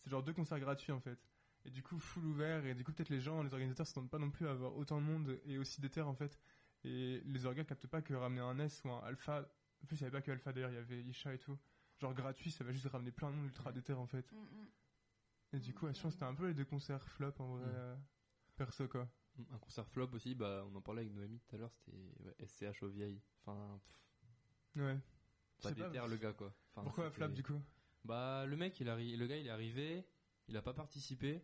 c'est genre deux concerts gratuits en fait. Et du coup, full ouvert, et du coup, peut-être les gens, les organisateurs s'attendent pas non plus à avoir autant de monde et aussi des terres en fait. Et les orgas captent pas que ramener un S ou un Alpha. En plus, il y avait pas que Alpha d'ailleurs, il y avait Isha et tout. Genre gratuit, ça va juste ramener plein de monde ultra déter en fait. Mm, mm. Et du coup, je pense que c'était un peu les deux concerts flop en vrai. Mm. euh, perso quoi. Un concert flop aussi, bah, on en parlait avec Noémie tout à l'heure, c'était ouais, SCH aux vieilles. Enfin, pff, Ouais. Pas déter le gars quoi. Enfin, Pourquoi flop du coup? Bah, le mec, il arri- le gars, il est arrivé, il a pas participé.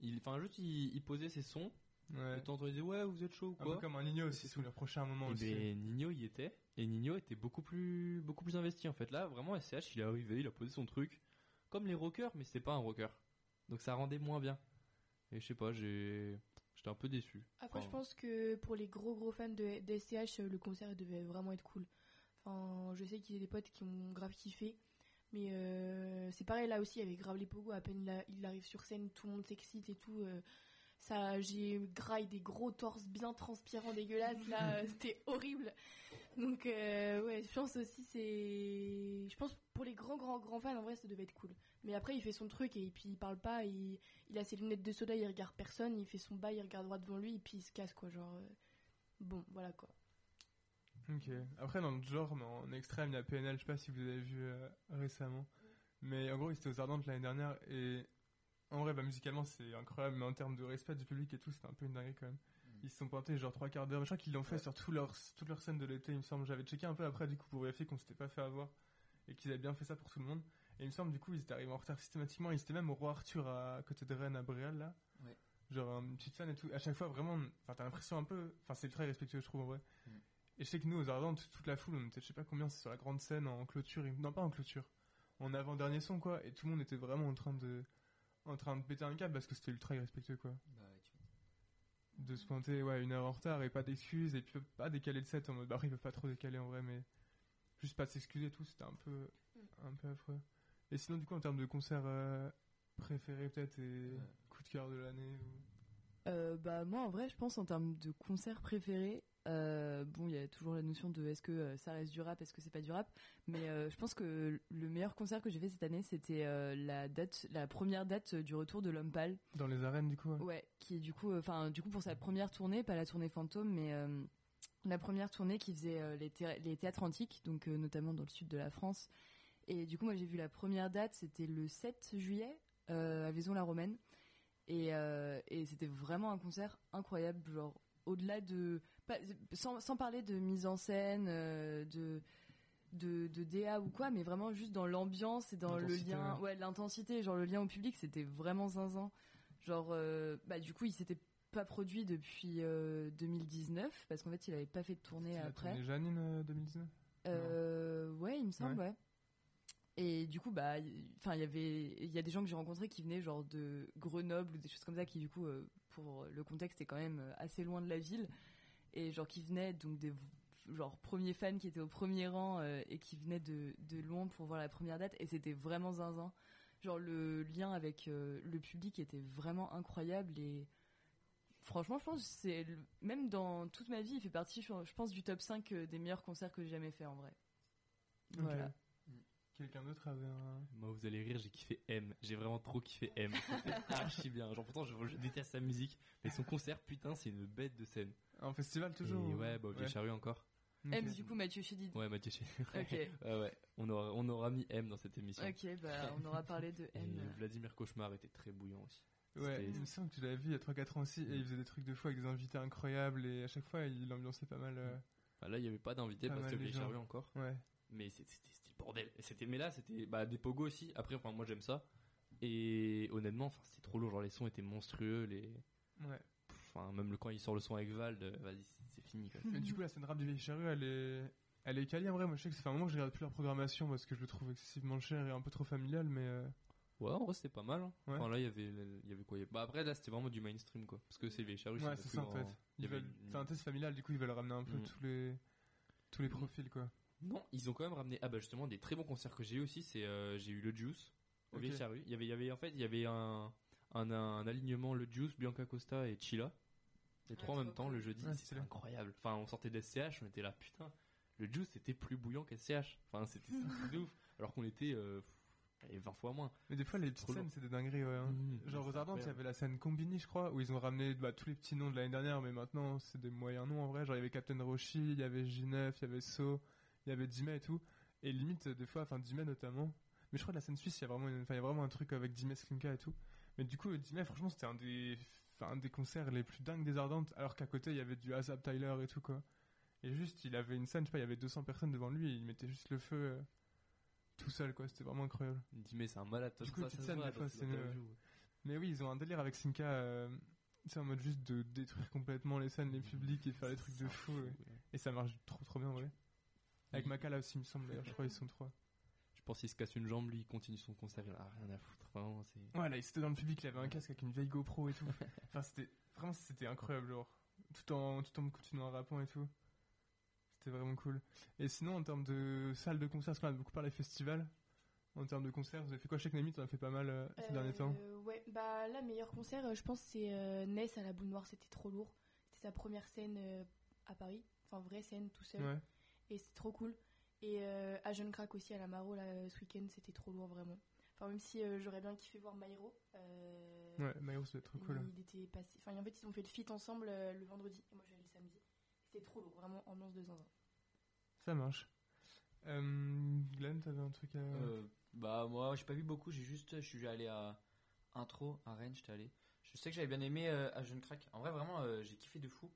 Il, enfin, juste, il, il posait ses sons. Ouais. Et t'entendais, il disait, ouais, vous êtes chaud ou Un quoi peu comme un Nino aussi, sous le prochain moment Et aussi. ben, Nino y était. Et Nino était beaucoup plus, beaucoup plus investi en fait. Là, vraiment, SCH, il est arrivé, il a posé son truc. Comme les rockers, mais c'était pas un rocker. Donc ça rendait moins bien. Et je sais pas, j'ai, j'étais un peu déçu. Après, Enfin, je pense que pour les gros gros fans de, de SCH, euh, le concert devait vraiment être cool. Enfin, je sais qu'il y a des potes qui ont grave kiffé. Mais euh, c'est pareil, là aussi, avec grave les pogos, à peine il, arrive sur scène, tout le monde s'excite et tout. euh, Ça, j'ai graille des gros torses bien transpirants dégueulasses là, [laughs] euh, c'était horrible. Donc ouais, je pense aussi c'est, je pense pour les grands grands grands fans en vrai ça devait être cool. Mais après il fait son truc et puis il parle pas, il, il a ses lunettes de soda, il regarde personne, il fait son bail, il regarde droit devant lui et puis il se casse quoi, genre bon voilà quoi. Ok. Après, dans le genre, mais en extrême, il y a PNL, je sais pas si vous avez vu euh, récemment. Mais en gros, il était aux Ardentes l'année dernière et en vrai, bah, musicalement, c'est incroyable, mais en termes de respect du public et tout, c'était un peu une dinguerie quand même. Ils se sont pointés genre trois quarts d'heure. Je crois qu'ils l'ont fait sur tout leur, toute leur scène de l'été, il me semble. J'avais checké un peu après, du coup, pour vérifier qu'on s'était pas fait avoir et qu'ils avaient bien fait ça pour tout le monde. Et il me semble, du coup, ils étaient arrivés en retard systématiquement. Ils étaient même au Roi Arthur à côté de Rennes, à Bréal, là. Ouais. Genre, une petite scène et tout. À chaque fois, vraiment, enfin, t'as l'impression un peu. Enfin, c'est très respectueux, je trouve, en vrai. Mm. Et je sais que nous, aux Ardentes, toute la foule, on était, je sais pas combien, c'est sur la grande scène en clôture. et- Non, pas en clôture. En avant-dernier son, quoi. Et tout le monde était vraiment en train de. En train de péter un câble parce que c'était ultra irrespectueux, quoi. Bah, ouais, tu vois. De se pointer, ouais, une heure en retard et pas d'excuses. Et puis pas décaler le set en mode. Bah, après, ils peuvent pas trop décaler en vrai, mais. Juste pas s'excuser et tout, c'était un peu. Un peu affreux. Et sinon, du coup, en termes de concert euh, préféré, peut-être, et Ouais. coup de cœur de l'année ou... Euh, bah moi en vrai je pense en termes de concert préféré euh, bon il y a toujours la notion de est-ce que euh, ça reste du rap est-ce que c'est pas du rap. Mais euh, je pense que le meilleur concert que j'ai fait cette année c'était euh, la date la première date du retour de l'homme pâle. Dans les arènes, du coup, ouais. ouais qui est du coup enfin du coup pour sa première tournée pas la tournée fantôme mais la première tournée qui faisait les, thé- les théâtres antiques donc notamment dans le sud de la France. Et du coup moi j'ai vu la première date c'était le 7 juillet à Vaison-la-Romaine. Et, et c'était vraiment un concert incroyable genre au-delà de pas- sans, sans parler de mise en scène euh, de de, de DA ou quoi mais vraiment juste dans l'ambiance et dans le lien. ouais. l'intensité genre le lien au public c'était vraiment zinzin. Genre euh, bah du coup il s'était pas produit depuis euh, 2019 parce qu'en fait il avait pas fait de tournée après. tournée Janine euh, 2019 euh, ouais, il me semble, ouais. Et du coup, bah, enfin, il y avait, il y a des gens que j'ai rencontrés qui venaient genre de Grenoble ou des choses comme ça, qui du coup, euh, pour le contexte, est quand même euh, assez loin de la ville, et genre qui venaient donc des genre premiers fans qui étaient au premier rang euh, et qui venaient de, de loin pour voir la première date, et c'était vraiment zinzin. Genre le lien avec euh, le public était vraiment incroyable et franchement, je pense que c'est même dans toute ma vie, il fait partie, je pense, du top 5 euh, des meilleurs concerts que j'ai jamais fait en vrai. Voilà. Quelqu'un d'autre avait un... Moi, vous allez rire, j'ai kiffé M. J'ai vraiment trop kiffé M. C'était archi bien. Genre, pourtant, je, je déteste sa musique. Mais son concert, putain, c'est une bête de scène. Un festival, toujours Et ou- ouais, bah, au Ouais. Charrue encore. M, du coup, Mathieu Chédid. Ouais, Mathieu Chédid. Ok. [laughs] ouais, ouais. On aura, on aura mis M dans cette émission. Ok, bah, on aura parlé de Et M. Vladimir Cauchemar était très bouillant aussi. Ouais, il me semble que tu l'avais vu il y a 3-4 ans aussi, et il faisait des trucs de fou avec des invités incroyables, et à chaque fois, il ambiançait pas mal. euh, Enfin, là, il n'y avait pas d'invité Pas parce que de Vieille gens. Charrue encore. Ouais. Mais c'était le bordel. C'était, mais là, c'était bah, des pogos aussi. Après, enfin, moi, j'aime ça. Et honnêtement, enfin, c'était trop lourd. Genre, les sons étaient monstrueux. Les... Ouais. Enfin, même le, quand il sort le son avec Vald, euh, vas-y, c'est- fini. Quoi. Mais du coup, la scène rap du Vieille Charrue, elle est, elle est quali en vrai. Moi, je sais que ça fait un moment que je regarde plus leur programmation parce que je le trouve excessivement cher et un peu trop familial, mais euh, Ouais, en vrai, c'était pas mal. hein. Ouais. Enfin, là, il y avait, il y avait quoi? Il y avait- Bah, après, là, c'était vraiment du mainstream, quoi. Parce que c'est les charrues. ouais, c'est ça en fait. Il y Ils avait veulent, une- c'est un test familial, du coup, ils veulent ramener un peu Mm. tous les, tous les profils, quoi. Non, ils ont quand même ramené. Ah, bah, justement, des très bons concerts que j'ai eu aussi. C'est, euh, j'ai eu le Juice au Ok. Vieille Charrue. Il y avait, il y avait, en fait, il y avait un, un, un alignement le Juice, Bianca Costa et Chila. Les Ah, trois en trop même temps le jeudi. C'était stylé. incroyable. Enfin, on sortait d'SCH, on était là, putain. Le Juice c'était plus bouillant qu'SCH. Enfin, c'était [laughs] ouf. Alors qu'on était euh, allez, 20 fois moins. Mais des fois, les petites scènes, c'est des dingueries, ouais. hein. Mmh, Genre c'est aux Ardentes, il y avait la scène Combini, je crois, où ils ont ramené bah, tous les petits noms de l'année dernière, mais maintenant c'est des moyens noms en vrai. Genre il y avait Captain Roshi, il y avait J9, il y avait So, il y avait Dimet et tout. Et limite, des fois, enfin Dimet notamment. Mais je crois que la scène suisse, il y a vraiment, une- enfin, il y a vraiment un truc avec Dimet Slinka et tout. Mais du coup, Dimet, franchement, c'était un des, enfin, un des concerts les plus dingues des Ardentes, alors qu'à côté, il y avait du Azab Tyler et tout, quoi. Et juste, il avait une scène, je sais pas, il y avait 200 personnes devant lui, et il mettait juste le feu euh, tout seul, quoi. C'était vraiment incroyable. Dis-mais c'est un malade. Du coup, ça petite scène, des fois, c'est. Mais oui, ils ont un délire avec Sinka, euh, c'est en mode juste de détruire complètement les scènes, les publics et faire des trucs de fou. ouais. Et ça marche trop trop bien, ouais. Avec. Makala aussi, il me semble d'ailleurs, je crois ils sont trois. Je pense qu'il se casse une jambe, lui, il continue son concert, il en a rien à foutre. Vraiment, c'est. Ouais, là, il était dans le public, il avait un casque avec une vieille GoPro et tout. [laughs] enfin, c'était vraiment, c'était incroyable, genre. Tout en, tout en continuant en rappant et tout. C'était vraiment cool. Et sinon, en termes de salle de concert, parce qu'on a beaucoup parlé festival, en termes de concerts Vous avez fait quoi? Chez Nami T'en as fait pas mal euh, ces derniers temps Euh, Ouais, bah là, meilleur concert, euh, je pense, c'est euh, Ness à la boule noire, c'était trop lourd. C'était sa première scène euh, à Paris, enfin, vraie scène tout seul. Ouais. Et c'était trop cool. Et euh, à Jeune Crack aussi, à la Maro, là, euh, ce week-end, c'était trop lourd, vraiment. Enfin, même si euh, j'aurais bien kiffé voir Myro. euh, Ouais, doit être trop cool. Il était passé. Enfin, en fait, ils ont fait le feat ensemble euh, le vendredi. Et moi, j'allais le samedi. C'était trop lourd, vraiment ambiance de zinzin. Ça marche. Euh, Glenn, t'avais un truc à. Euh, bah moi j'ai pas vu beaucoup, j'ai juste je suis allé à intro à Rennes, j'étais allé. Je sais que j'avais bien aimé euh, à Jeune Crack. En vrai vraiment euh, j'ai kiffé de fou.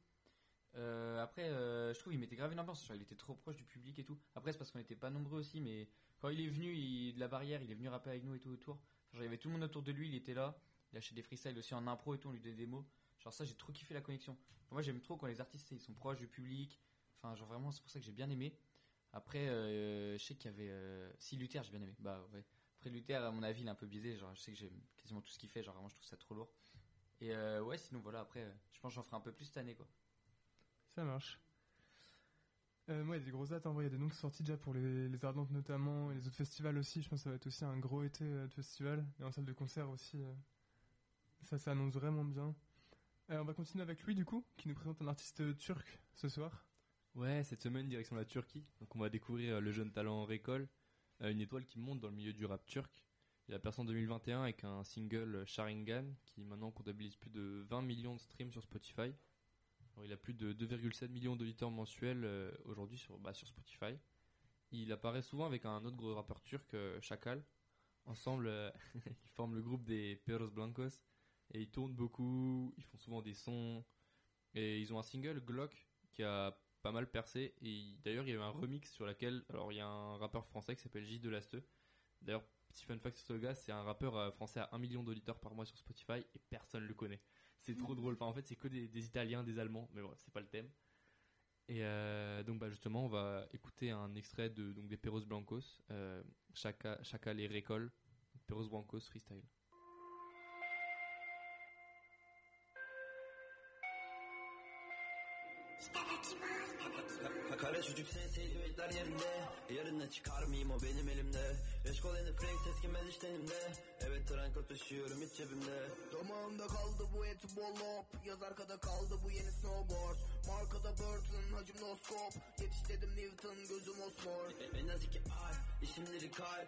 Euh, après euh, je trouve il mettait grave une ambiance, genre, il était trop proche du public et tout. Après c'est parce qu'on était pas nombreux aussi mais quand il est venu de la barrière, il est venu rapper avec nous et tout autour. Genre, il y avait tout le monde autour de lui, il était là. Il lâchait des freestyles aussi en impro et tout, on lui donnait des mots. Genre ça j'ai trop kiffé la connexion. Moi j'aime trop quand les artistes ils sont proches du public. Enfin genre vraiment c'est pour ça que j'ai bien aimé. Après, euh, je sais qu'il y avait. Si Luther, j'ai bien aimé. Bah. Après Luther, à mon avis, il est un peu biaisé. Genre, je sais que j'aime quasiment tout ce qu'il fait. Genre, vraiment, je trouve ça trop lourd. Et ouais, sinon voilà. Après, je pense que j'en ferai un peu plus cette année, quoi. Ça marche. Euh, moi, il y a des grosses dates. En vrai, il y a des noms qui sont sortis déjà pour les, les Ardentes notamment et les autres festivals aussi. Je pense que ça va être aussi un gros été euh, de festival et en salle de concert aussi. euh. Ça, ça annonce vraiment bien. Euh, on va continuer avec lui, du coup, qui nous présente un artiste turc ce soir. Ouais, cette semaine, direction la Turquie. Donc, on va découvrir le jeune talent Récol, une étoile qui monte dans le milieu du rap turc. Il a percé en 2021 avec un single Sharingan qui maintenant comptabilise plus de 20 millions de streams sur Spotify. Il a plus de 2,7 millions d'auditeurs mensuels euh, aujourd'hui sur, bah, sur Spotify. Il apparaît souvent avec un autre gros rappeur turc, euh, Chakal. Ensemble, euh, [laughs] ils forment le groupe des Perros Blancos. Et ils tournent beaucoup, ils font souvent des sons. Et ils ont un single, Glock, qui a pas mal percé. Et d'ailleurs, il y a eu un remix sur laquelle. Alors, il y a un rappeur français qui s'appelle J. Delasteux. D'ailleurs, petit fun fact sur ce gars, c'est un rappeur euh, français à 1 million d'auditeurs par mois sur Spotify et personne le connaît. C'est trop drôle. En fait, c'est que des, Italiens, des Allemands, mais bref, c'est pas le thème. Et euh, donc, bah, justement, on va écouter un extrait de, donc, des Perros Blancos, euh, Chaka, Chaka les Récoles, Perros Blancos freestyle. Kara çocuk senseydi bekler yerinde. Yarın ne çıkar mıyım o benim elimde. Eşkol en frank teskimez iştenimde. Evet tranko taşıyorum hiç cebimde. Damağımda kaldı bu eti bollop Yaz arkada kaldı bu yeni snowboard. Markada Burton hacim no scope Yetiş dedim Newton gözüm osmor En az iki ay işimleri kay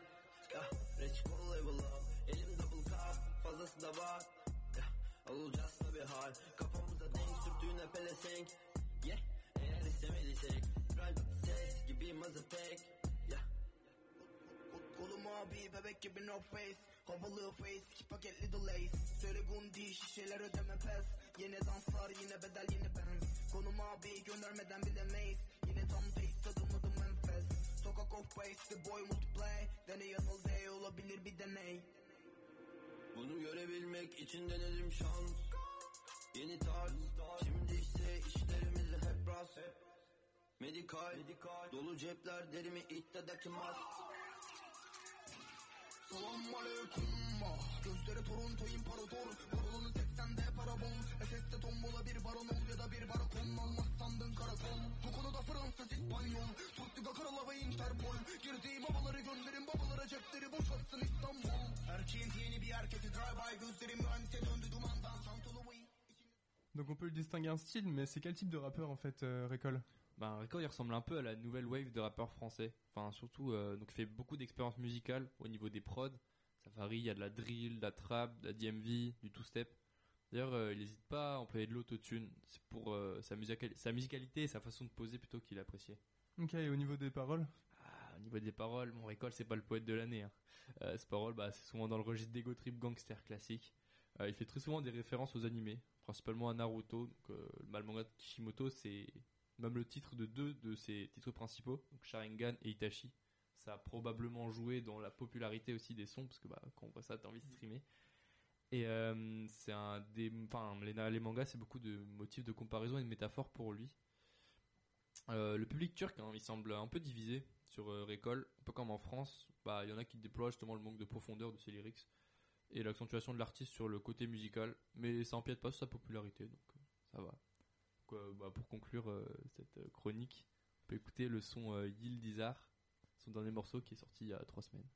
Ya reçkol level up Elim double cup fazlası da var. Ya olacağız tabi hal. Kafamıza abi bebek gibi no face. Havalı face iki paket little lace Söyle gundi şişeler ödeme pes. Yine danslar yine bedel yine benz. Konum abi göndermeden bilemeyiz Yine tam pace tadımladım enfes Sokak off base the boy multiplay Deney yanıl day olabilir bir deney. Bunu görebilmek için denedim şans. Yeni tarz Şimdi ise işlerimizi hep rast. Medikal, Dolu cepler derimi ittidaki mas Salam aleyküm. Gözleri Toronto imparator Parolunu 80'de parabon Efes'te tombola bir baron ol ya da bir barakon. Olmaz sandın karakol. Bu konuda Fransız İspanyol Turtluga Karala ve Interpol. Girdiğim havaları gönderin babalara cepleri boşaltsın İstanbul. Erkeğin yeni bir erkeki drive by Gözlerim mühendise döndü dumandan. Şantolu ve Donc, on peut le distinguer un style, mais c'est quel type de rappeur en fait, euh, Récol Ben, Record, il ressemble un peu à la nouvelle wave de rappeurs français. Enfin, surtout, euh, donc, il fait beaucoup d'expériences musicales au niveau des prods. Ça varie, il y a de la drill, de la trap, de la DMV, du two-step. D'ailleurs, euh, il n'hésite pas à employer de l'autotune. C'est pour euh, sa, musical- sa musicalité et sa façon de poser plutôt qu'il appréciait. Ok, et au niveau des paroles? Ah, au niveau des paroles, mon Récol, c'est pas le poète de l'année. Hein. Euh, ses paroles, bah, c'est souvent dans le registre d'ego trip gangster classique. Euh, il fait très souvent des références aux animés, principalement à Naruto. Donc, euh, le manga de Kishimoto, c'est même le titre de deux de ses titres principaux, Sharingan et Itachi. Ça a probablement joué dans la popularité aussi des sons, parce que bah, quand on voit ça, t'as envie de streamer. Et euh, c'est un des, enfin, les, mangas, c'est beaucoup de motifs de comparaison et de métaphores pour lui. Euh, le public turc, hein, il semble un peu divisé sur euh, un peu comme en France. Bah, il y en a qui déploient justement le manque de profondeur de ses lyrics et l'accentuation de l'artiste sur le côté musical, mais ça empiète pas sur sa popularité, donc euh, ça va. Euh, bah, pour conclure euh, cette euh, chronique, on peut écouter le son euh, Yildizar, son dernier morceau qui est sorti il y a 3 semaines.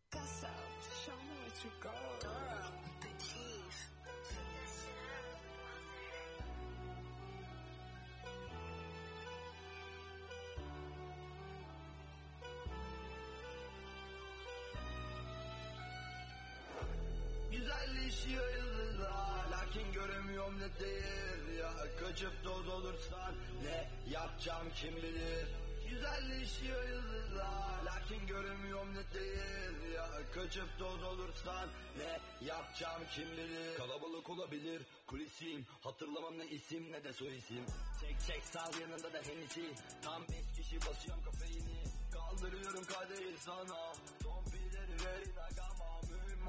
Kaçıp toz olursan ne yapacağım kim bilir. Güzelleşiyor yıldızlar. Lakin göremiyorum ne değil. Ya Kaçıp toz olursan ne yapacağım kim bilir. Kalabalık olabilir. Kulisim Hatırlamam ne isim ne de soy isim. Çek çek sal yanında da henisi Tam beş kişi basıyorum kafeini. Kaldırıyorum kadehi sana. Tompileri verin agama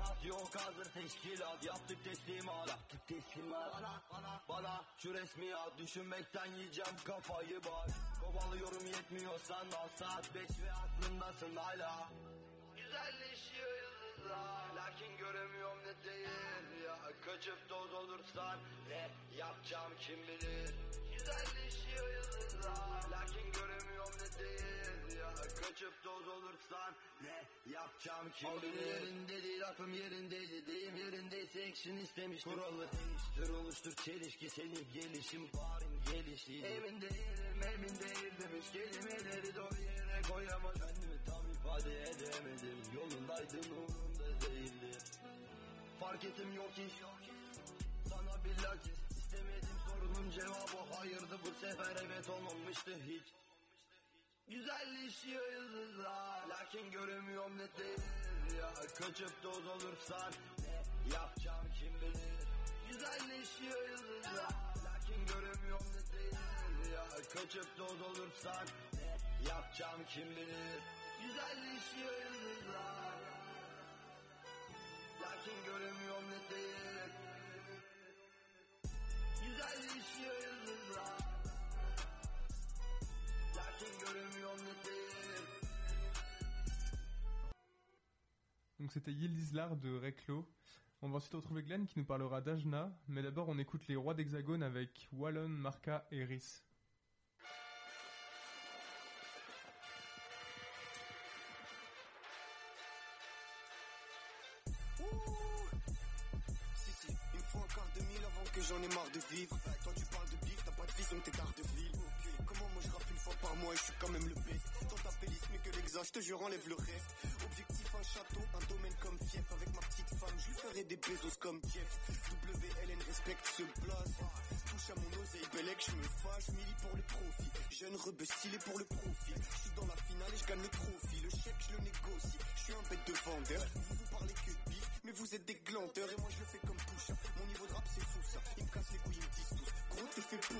Mühimmat yok hazır teşkilat Yaptık teslimat Yaptık teslimat Bana bana bana şu resmiyat Düşünmekten yiyeceğim kafayı bak. Kovalıyorum yetmiyor sana. Saat beş ve aklımdasın hala. Güzelleşiyor yıldızlar Lakin göremiyorum ne değil ya. Kaçıp toz olursan ne yapacağım kim bilir. Güzelleşiyor yıldızlar Lakin göremiyorum ne değil ya. Kaçıp toz olursan ne yapacağım kim bilir. Yerinde değil aklım yerindeydi Deyim yerindeyse action istemiş Kuralı değiştir oluştur. Çelişki Senin gelişim barin gelişi Evinde yerim emin değil demiş. Kelimeleri doğru yere koyamaz. Kendimi tam ifade edemedim. Yolundaydım umurumda değildi Fark ettim yok hiç Sana bilakis istemedim sorunun cevabı hayırdı. Bu sefer evet olmamıştı hiç. Güzelleşiyor yıldızlar Lakin göremiyorum ne değil ya. Kaçıp toz olursan ne yapacağım kim bilir. Güzelleşiyor yıldızlar Lakin göremiyorum ne değil ya. Kaçıp toz olursan ne yapacağım kim bilir. Güzelleşiyor yıldızlar Donc c'était Yildizlar de Reclo. On va ensuite retrouver Glenn qui nous parlera d'Ajna, mais d'abord on écoute les rois d'Hexagone avec Wallon, Marca et Rhys. Ai marre de vivre. Toi, tu parles de bif, t'as pas de vision, t'es quart de ville. Comment moi je rappe une fois par mois et je suis quand même le best? Dans ta playlist, mais que l'exa, je te jure, enlève le reste. Objectif, un château, un domaine comme fief. Avec ma petite femme, je lui ferai des bezos comme Jeff. WLN respecte ce place. Touche à mon oseille, Bellec, je me fâche, millie pour le profit. Jeune rebeu stylé pour le profit. Je suis dans la finale et je gagne le profit. Le chèque, je le négocie. Je suis un bête de vendeur. Vous vous parlez que de bif, mais vous êtes des glandeurs et moi je le fais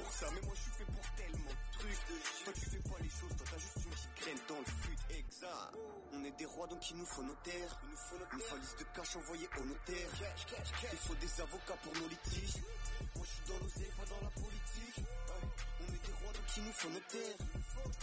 pour ça, mais moi je suis fait pour tellement de trucs. Toi tu fais pas les choses, toi t'as juste une petite graine dans le fut. Exact. On est des rois donc il nous faut nos terres. Il nous faut nos Une valise de cash envoyée au notaire. Il faut des avocats pour nos litiges. Moi je suis dans l'oseille, pas dans la politique. On est des rois donc il nous faut nos terres.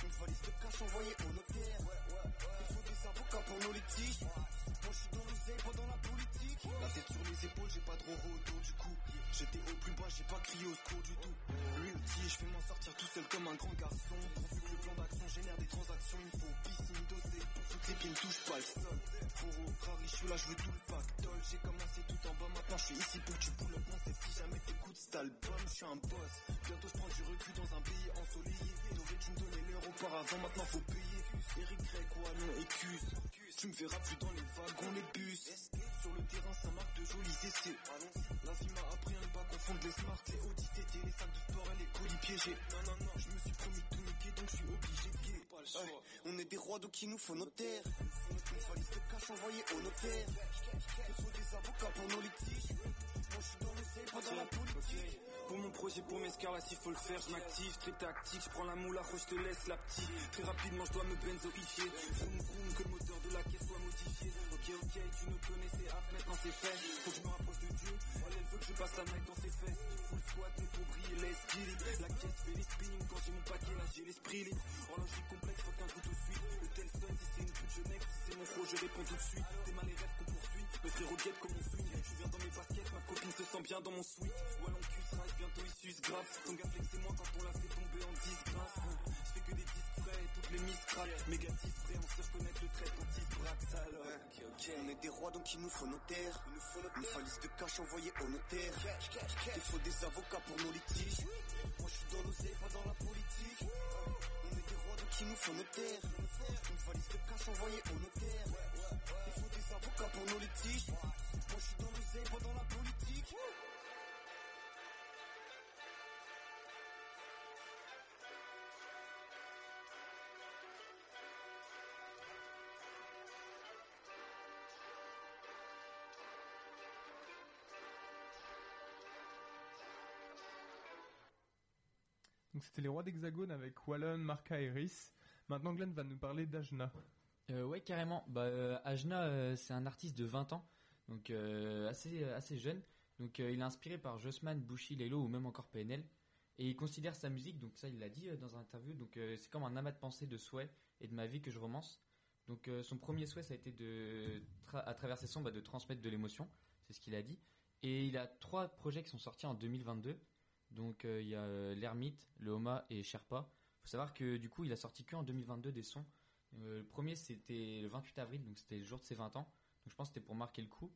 Une valise de cash envoyée au notaire. Il faut des avocats pour nos litiges. Moi je suis dans l'oseille, pas dans la politique. La tête sur les épaules, j'ai pas de du cou. J'étais au plus bas, j'ai pas crié au secours du tout. Lui petit, je vais m'en sortir tout seul comme un grand garçon. Pourvu que le plan d'action génère des transactions, il faut piscine dosée. Pour toutes les pieds ne touchent pas le sol. Pour Rari, je là, je veux tout le pactole. J'ai commencé tout en bas, maintenant je suis ici pour que tu pull up. Si jamais t'écoutes cet album, je suis un boss. Bientôt je prends du recul dans un pays ensoleillé. T'aurais dû me donner l'heure auparavant, maintenant faut payer. Eric Grec, Wallon et Cus. Tu me verras plus dans les wagons, les bus. Sur le terrain, ça marque de jolis essais. La vie m'a appris à ne pas confondre les smart, les Audi TT, les sacs de sport et les colis piégés. Non, non, non, je me suis promis de tout niquer, donc je suis obligé de. Ouais, on est des rois, donc il nous faut nos terres. Une valise de cash envoyée au notaire. Il faut des avocats pour nos litiges. Moi, je suis dans le pas dans la politique. Pour mon projet, pour mes s'il faut le faire, je m'active, très tactique, je prends la moula, je te laisse la petite. Très rapidement, je dois me benzoifier. Vroom vroom, que le moteur de la caisse soit modifié. Ok, ok, tu nous connaissais, hâte, maintenant c'est fait. Faut que je me rapproche de Dieu, elle, veut que je passe la night dans ses fesses. Full squat, mais pour briller, laisse it. La caisse fait les spinning quand j'ai mon paquet, là j'ai l'esprit libre. Horlogerie complexe, faut qu'un couteau suive. Le tel son, si c'est une pute, je si c'est mon pro, je réponds tout de suite. T'es mal les rêves qu'on poursuit, me frérot guette comme on swing. Je viens dans mes baskets, ma copine se sent bien dans mon suite. Wallon cul, rage, bientôt il suce grave. Ton gars flex c'est moi quand on l'a fait tomber en disgrâce. Je fais que des miss crack. Méga discret, on sait reconnaître le trait quand On est des rois donc il nous faut nos terres. Une valise de cash envoyée au notaire. Il faut des avocats pour nos litiges. Moi je suis dans l'oseille, pas dans la politique. On est des rois donc il nous faut nos terres. Une valise de cash envoyée au notaire. Il faut des avocats pour nos litiges. Moi je suis dans l'oseille, pas dans la politique. C'était les rois d'Hexagone avec Wallon, Marca et Rhys. Maintenant Glenn va nous parler d'Ajna. Euh, ouais, carrément. Bah, euh, Ajna, euh, c'est un artiste de 20 ans, donc euh, assez, assez jeune. Donc euh, il est inspiré par Jossman, Bushi, Lelo ou même encore PNL. Et il considère sa musique, donc ça il l'a dit euh, dans un interview, donc euh, c'est comme un amas de pensée, de souhaits et de ma vie que je romance. Donc euh, son premier souhait ça a été de, à travers ses sons, bah, de transmettre de l'émotion, c'est ce qu'il a dit. Et il a trois projets qui sont sortis en 2022. Donc euh, il y a euh, l'Ermite, le Homa et Sherpa. Faut savoir que du coup il a sorti que en 2022 des sons. Euh, le premier c'était le 28 avril, donc c'était le jour de ses 20 ans. Donc je pense que c'était pour marquer le coup.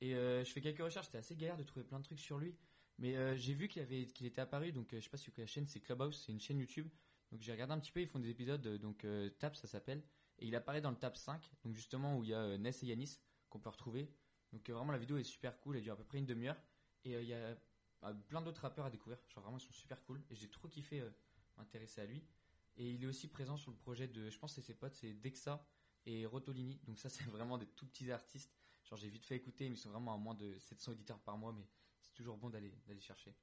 Et je fais quelques recherches, c'était assez galère de trouver plein de trucs sur lui. Mais j'ai vu qu'il avait était apparu, donc je sais pas si la chaîne, c'est Clubhouse, c'est une chaîne YouTube. Donc j'ai regardé un petit peu, ils font des épisodes, donc Tap ça s'appelle. Et il apparaît dans le Tap 5, donc justement où il y a Ness et Yanis qu'on peut retrouver. Donc vraiment la vidéo est super cool, elle dure à peu près une demi-heure. Et il y a euh, plein d'autres rappeurs à découvrir, genre vraiment ils sont super cool. Et j'ai trop kiffé euh, m'intéresser à lui. Et il est aussi présent sur le projet de, je pense que c'est ses potes, c'est Dexa et Rotolini. Donc ça [laughs] c'est vraiment des tout petits artistes. Genre j'ai vite fait écouter, mais ils sont vraiment à moins de 700 auditeurs par mois, mais c'est toujours bon d'aller d'aller chercher.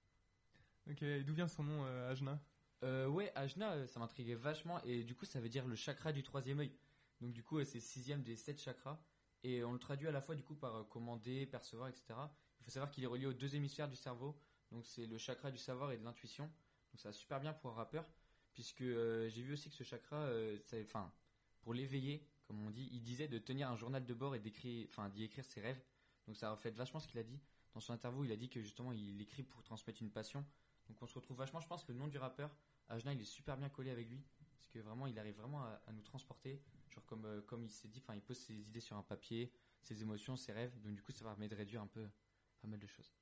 Ok, et d'où vient son nom euh, Ajna? Euh, ouais, Ajna, euh, ça m'intriguait vachement et du coup ça veut dire le chakra du troisième œil. Donc du coup c'est le sixième des sept chakras et on le traduit à la fois du coup par commander, percevoir, etc. Il faut savoir qu'il est relié aux deux hémisphères du cerveau, donc c'est le chakra du savoir et de l'intuition. Donc ça va super bien pour un rappeur puisque euh, j'ai vu aussi que ce chakra, euh, enfin pour l'éveiller, comme on dit, il disait de tenir un journal de bord et d'écrire, enfin d'y écrire ses rêves. Donc ça reflète vachement ce qu'il a dit. Dans son interview, il a dit que justement il écrit pour transmettre une passion. Donc on se retrouve vachement, je pense, le nom du rappeur, Ajna, il est super bien collé avec lui. Parce que vraiment, il arrive vraiment à, nous transporter. Genre comme, euh, comme il s'est dit, enfin, il pose ses idées sur un papier, ses émotions, ses rêves. Donc du coup, ça va permettre de réduire un peu pas mal de choses.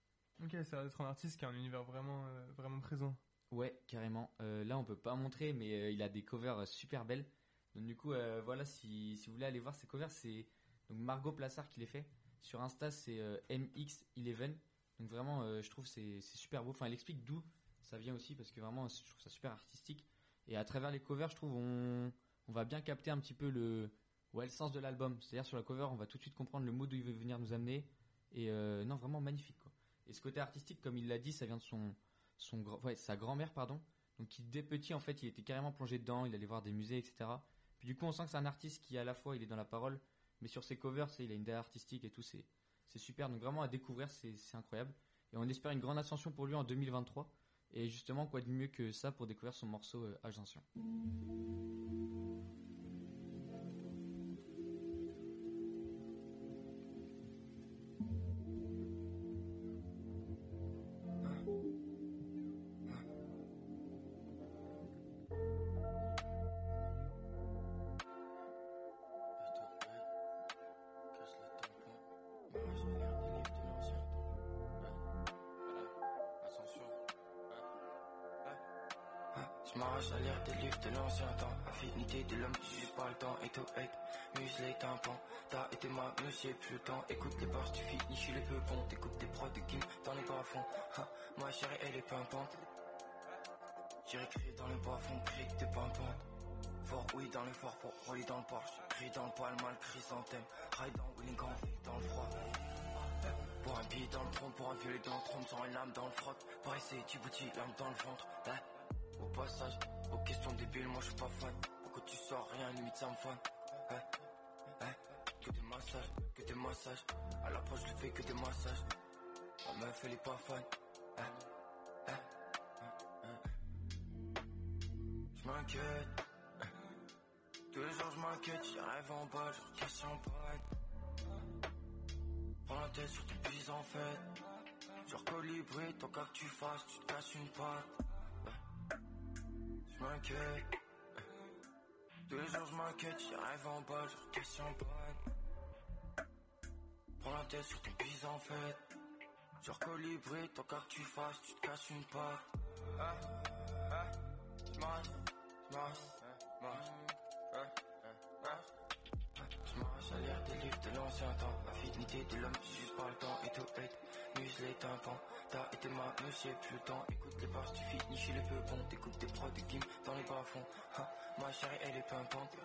Ok, ça va être un artiste qui a un univers vraiment, euh, vraiment présent. Ouais, carrément. Euh, là, on peut pas montrer, mais euh, il a des covers super belles. Donc du coup, voilà, si, si vous voulez aller voir ses covers, c'est donc Margot Plassard qui les fait. Sur Insta, c'est euh, MX11. Donc vraiment, je trouve c'est super beau. Enfin, elle explique d'où ça vient aussi, parce que vraiment, je trouve ça super artistique. Et à travers les covers, je trouve on, on va bien capter un petit peu le, ouais, le sens de l'album. C'est-à-dire sur la cover, on va tout de suite comprendre le mood où il veut venir nous amener. Et non, vraiment magnifique. Et ce côté artistique, comme il l'a dit, ça vient de son, sa grand-mère, pardon. Donc dès petit, en fait, il était carrément plongé dedans, il allait voir des musées, etc. Puis du coup, on sent que c'est un artiste qui, à la fois, il est dans la parole, mais sur ses covers, il a une idée artistique et tout, c'est, c'est super. Donc vraiment à découvrir, c'est, incroyable. Et on espère une grande ascension pour lui en 2023. Et justement, quoi de mieux que ça pour découvrir son morceau euh, Ascension. Affinité de l'homme qui juge pas le temps Et to hate, musclé tympan T'as été ma monsieur plus le temps Écoute les bars, tu finis chez les peupons T'écoutes des prods de Kim dans les bas fonds Ha, Ma chérie elle est pimpante J'irai crier dans les bas fonds, crie que t'es pimpante Fort oui dans forts, fort oui dans le Porsche Crie dans le palmal, chrysanthème Ride dans Willing vie dans le froid pour un billet dans le trompe, pour un violet dans le trompe, sans une lame dans le froc. Pareil, c'est Djibouti, lame dans le ventre. Eh, Au passage, aux questions débiles, moi je suis pas fan. Pourquoi tu sors rien, limite ça me fan. Eh, eh, Que des massages, que des massages. À l'approche, je fais que des massages. La meuf, elle est pas fan. Eh, eh, eh, eh. Je m'inquiète. Tous les jours, je m'inquiète, j'arrive en bas, je casse champagne. Prends la tête sur tes bises en fait Genre colibri, tant qu'à que tu fasses, tu te casses une patte Tous les jours je m'inquiète, j'y arrive en bas, je casse champagne prends la tête sur ton bise en fait. Genre colibri, tant qu'à que tu fasses, tu te casses une patte. J'marche, j'marche, L'air des livres de l'ancien temps. Affinité de l'homme, juste pas le temps et tout hate. Musclé tympans, t'as été ma monsieur, plus le temps. Écoute les bars, tu finis chez les peu bons. T'écoutes des prods de game dans les bas fonds. Hein, ma chérie, elle est pimpante.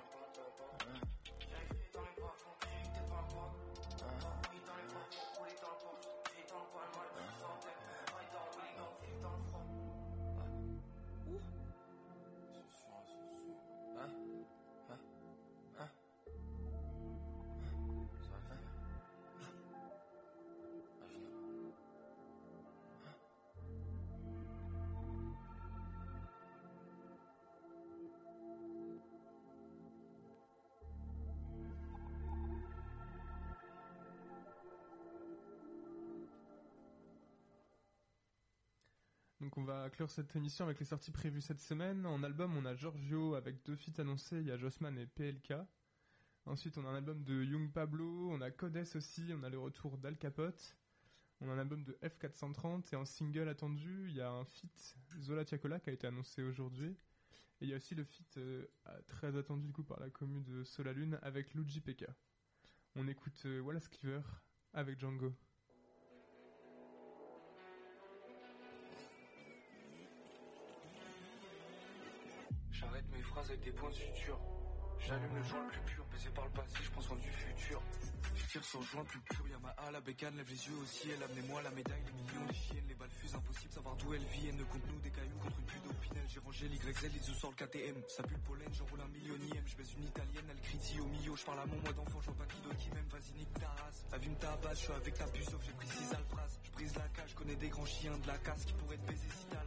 Donc on va clore cette émission avec les sorties prévues cette semaine. En album, on a Giorgio avec deux feats annoncés, il y a Jossman et PLK. Ensuite, on a un album de Young Pablo, on a Codes aussi, on a le retour d'Al Capote. On a un album de F430 et en single attendu, il y a un feat Zola Tiakola qui a été annoncé aujourd'hui. Et il y a aussi le feat euh, très attendu du coup par la commune de Solalune avec Luigi Pekka. On écoute euh, Wallace Cleaver avec Django. Phrases avec des points de suture. J'allume le joint le plus pur, baisé par le passé, je pense en du futur. Je tire sur le joint plus pur, y'a ma A, la bécane, lève les yeux au ciel, amenez-moi la médaille, les millions de chiennes, les balles fusent, impossible savoir d'où elles viennent, contre nous des cailloux contre une pluie d'opinel, j'ai rangé l'YZ, les œufs sur le KTM, ça pue le pollen, j'enroule un millionième, je baise une italienne, elle crie au milieu, je parle à mon moi d'enfant, je vois pas qui d'autre qui m'aime, vas-y nique ta race, la vie me tabasse, je suis avec ta puce, sauf j'ai pris 6 alpras, je brise la cage, je connais des grands chiens de la casse qui pourraient te baiser si t'as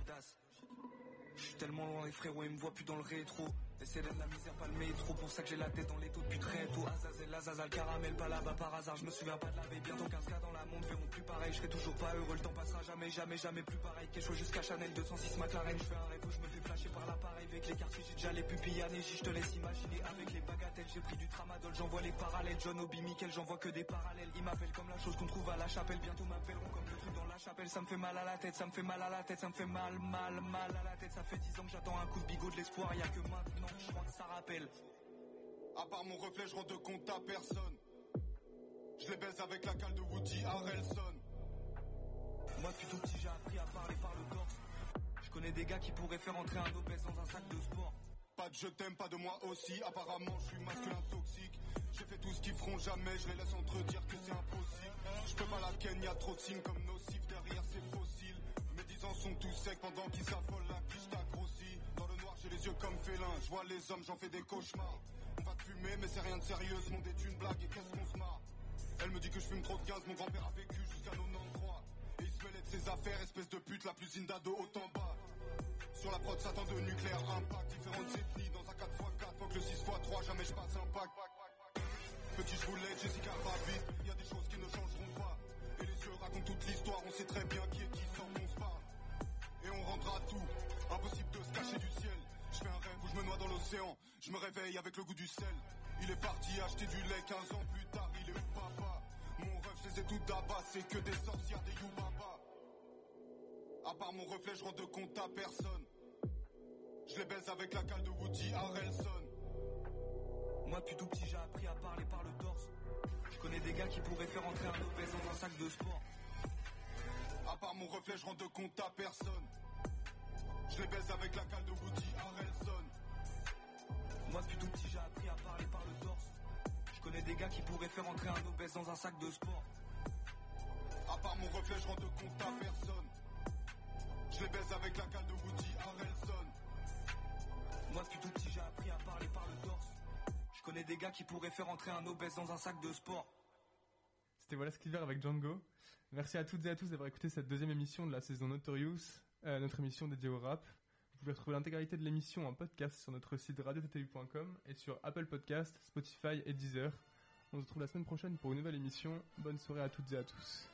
tellement loin les frérots, ils me voient plus dans le rétro. Et c'est de la misère, pas le métro, pour ça que j'ai la tête dans les taux depuis très tôt. Azazel, Azazel, caramel, pas là-bas par hasard, je me souviens pas de la veille. Bientôt 15 cas dans la monde verront plus pareil, je serai toujours pas heureux, le temps passera jamais, jamais, jamais plus pareil. Quelque chose jusqu'à Chanel 206 McLaren, je fais un rêve où je me fais flasher par l'appareil. Avec les quartiers, j'ai déjà les pupilles je te laisse imaginer. Avec les bagatelles, j'ai pris du tramadol, j'envoie les parallèles. John Obi, Michael, j'en vois que des parallèles. Ils m'appellent comme la chose qu'on trouve à la chapelle, bientôt m'appelleront comme le truc dans la chapelle. Ça me fait mal à la tête, ça me fait mal à la tête, ça me fait mal, mal, mal à la tête. Ça fait 10 ans que j'attends un coup de bigot de l'espoir, y a que maintenant, je crois que ça rappelle. À part mon reflet, je rends de compte à personne. Je les baise avec la cale de Woody Harrelson. Moi depuis tout petit j'ai appris à parler par le torse. Je connais des gars qui pourraient faire entrer un obèse dans un sac de sport. Pas de je t'aime, pas de moi aussi. Apparemment, je suis masculin toxique. J'ai fait tout ce qu'ils feront jamais, je les laisse entre dire que c'est impossible. Je peux pas la ken, trop de signes comme nocifs derrière ces fossiles. Mes dix ans sont tous secs pendant qu'ils s'affolent, la quiche grossi. Dans le noir, j'ai les yeux comme félin. Je vois les hommes, j'en fais des cauchemars. On va te fumer, mais c'est rien de sérieux. Ce monde est une blague et qu'est-ce qu'on se marre? Elle me dit que je fume trop de gaz, mon grand-père a vécu jusqu'à 93. Et il se mêlait de ses affaires, espèce de pute, la plus inda de haut en bas. Sur la prod, Satan de nucléaire impact. Différentes ethnies dans un 4x4, faut que le 6x3, jamais je passe un pack. Petit, je Jessica Rabbit. Y a des choses qui ne changeront pas. Et les yeux racontent toute l'histoire, on sait très bien qui est qui sans qu'on se parle. Et on rendra tout. Impossible de se cacher du ciel. Je fais un rêve où je me noie dans l'océan. Je me réveille avec le goût du sel. Il est parti acheter du lait 15 ans plus tard. Il est où papa Mon rêve, je les ai toutes d'abat. C'est que des sorcières, des youbaba. À part mon reflet, je rends de compte à personne. Je les baise avec la cale de Woody Harrelson. Moi depuis tout petit j'ai appris à parler par le torse. Je connais des gars qui pourraient faire entrer un obèse dans un sac de sport. À part mon reflet, je rends de compte à personne. Je les baise avec la cale de Woody Harrelson. Moi depuis tout petit j'ai appris à parler par le torse. Je connais des gars qui pourraient faire entrer un obèse dans un sac de sport. À part mon reflet, je rends de compte à personne. Je les baise avec la cale de Woody Harrelson. Moi depuis tout petit j'ai appris à parler par le torse. Je connais des gars qui pourraient faire entrer un obèse dans un sac de sport. C'était Voilà Cleaver avec Django. Merci à toutes et à tous d'avoir écouté cette deuxième émission de la saison Notorious, euh, notre émission dédiée au rap. Vous pouvez retrouver l'intégralité de l'émission en podcast sur notre site radiottu.com et sur Apple Podcast, Spotify et Deezer. On se retrouve la semaine prochaine pour une nouvelle émission. Bonne soirée à toutes et à tous.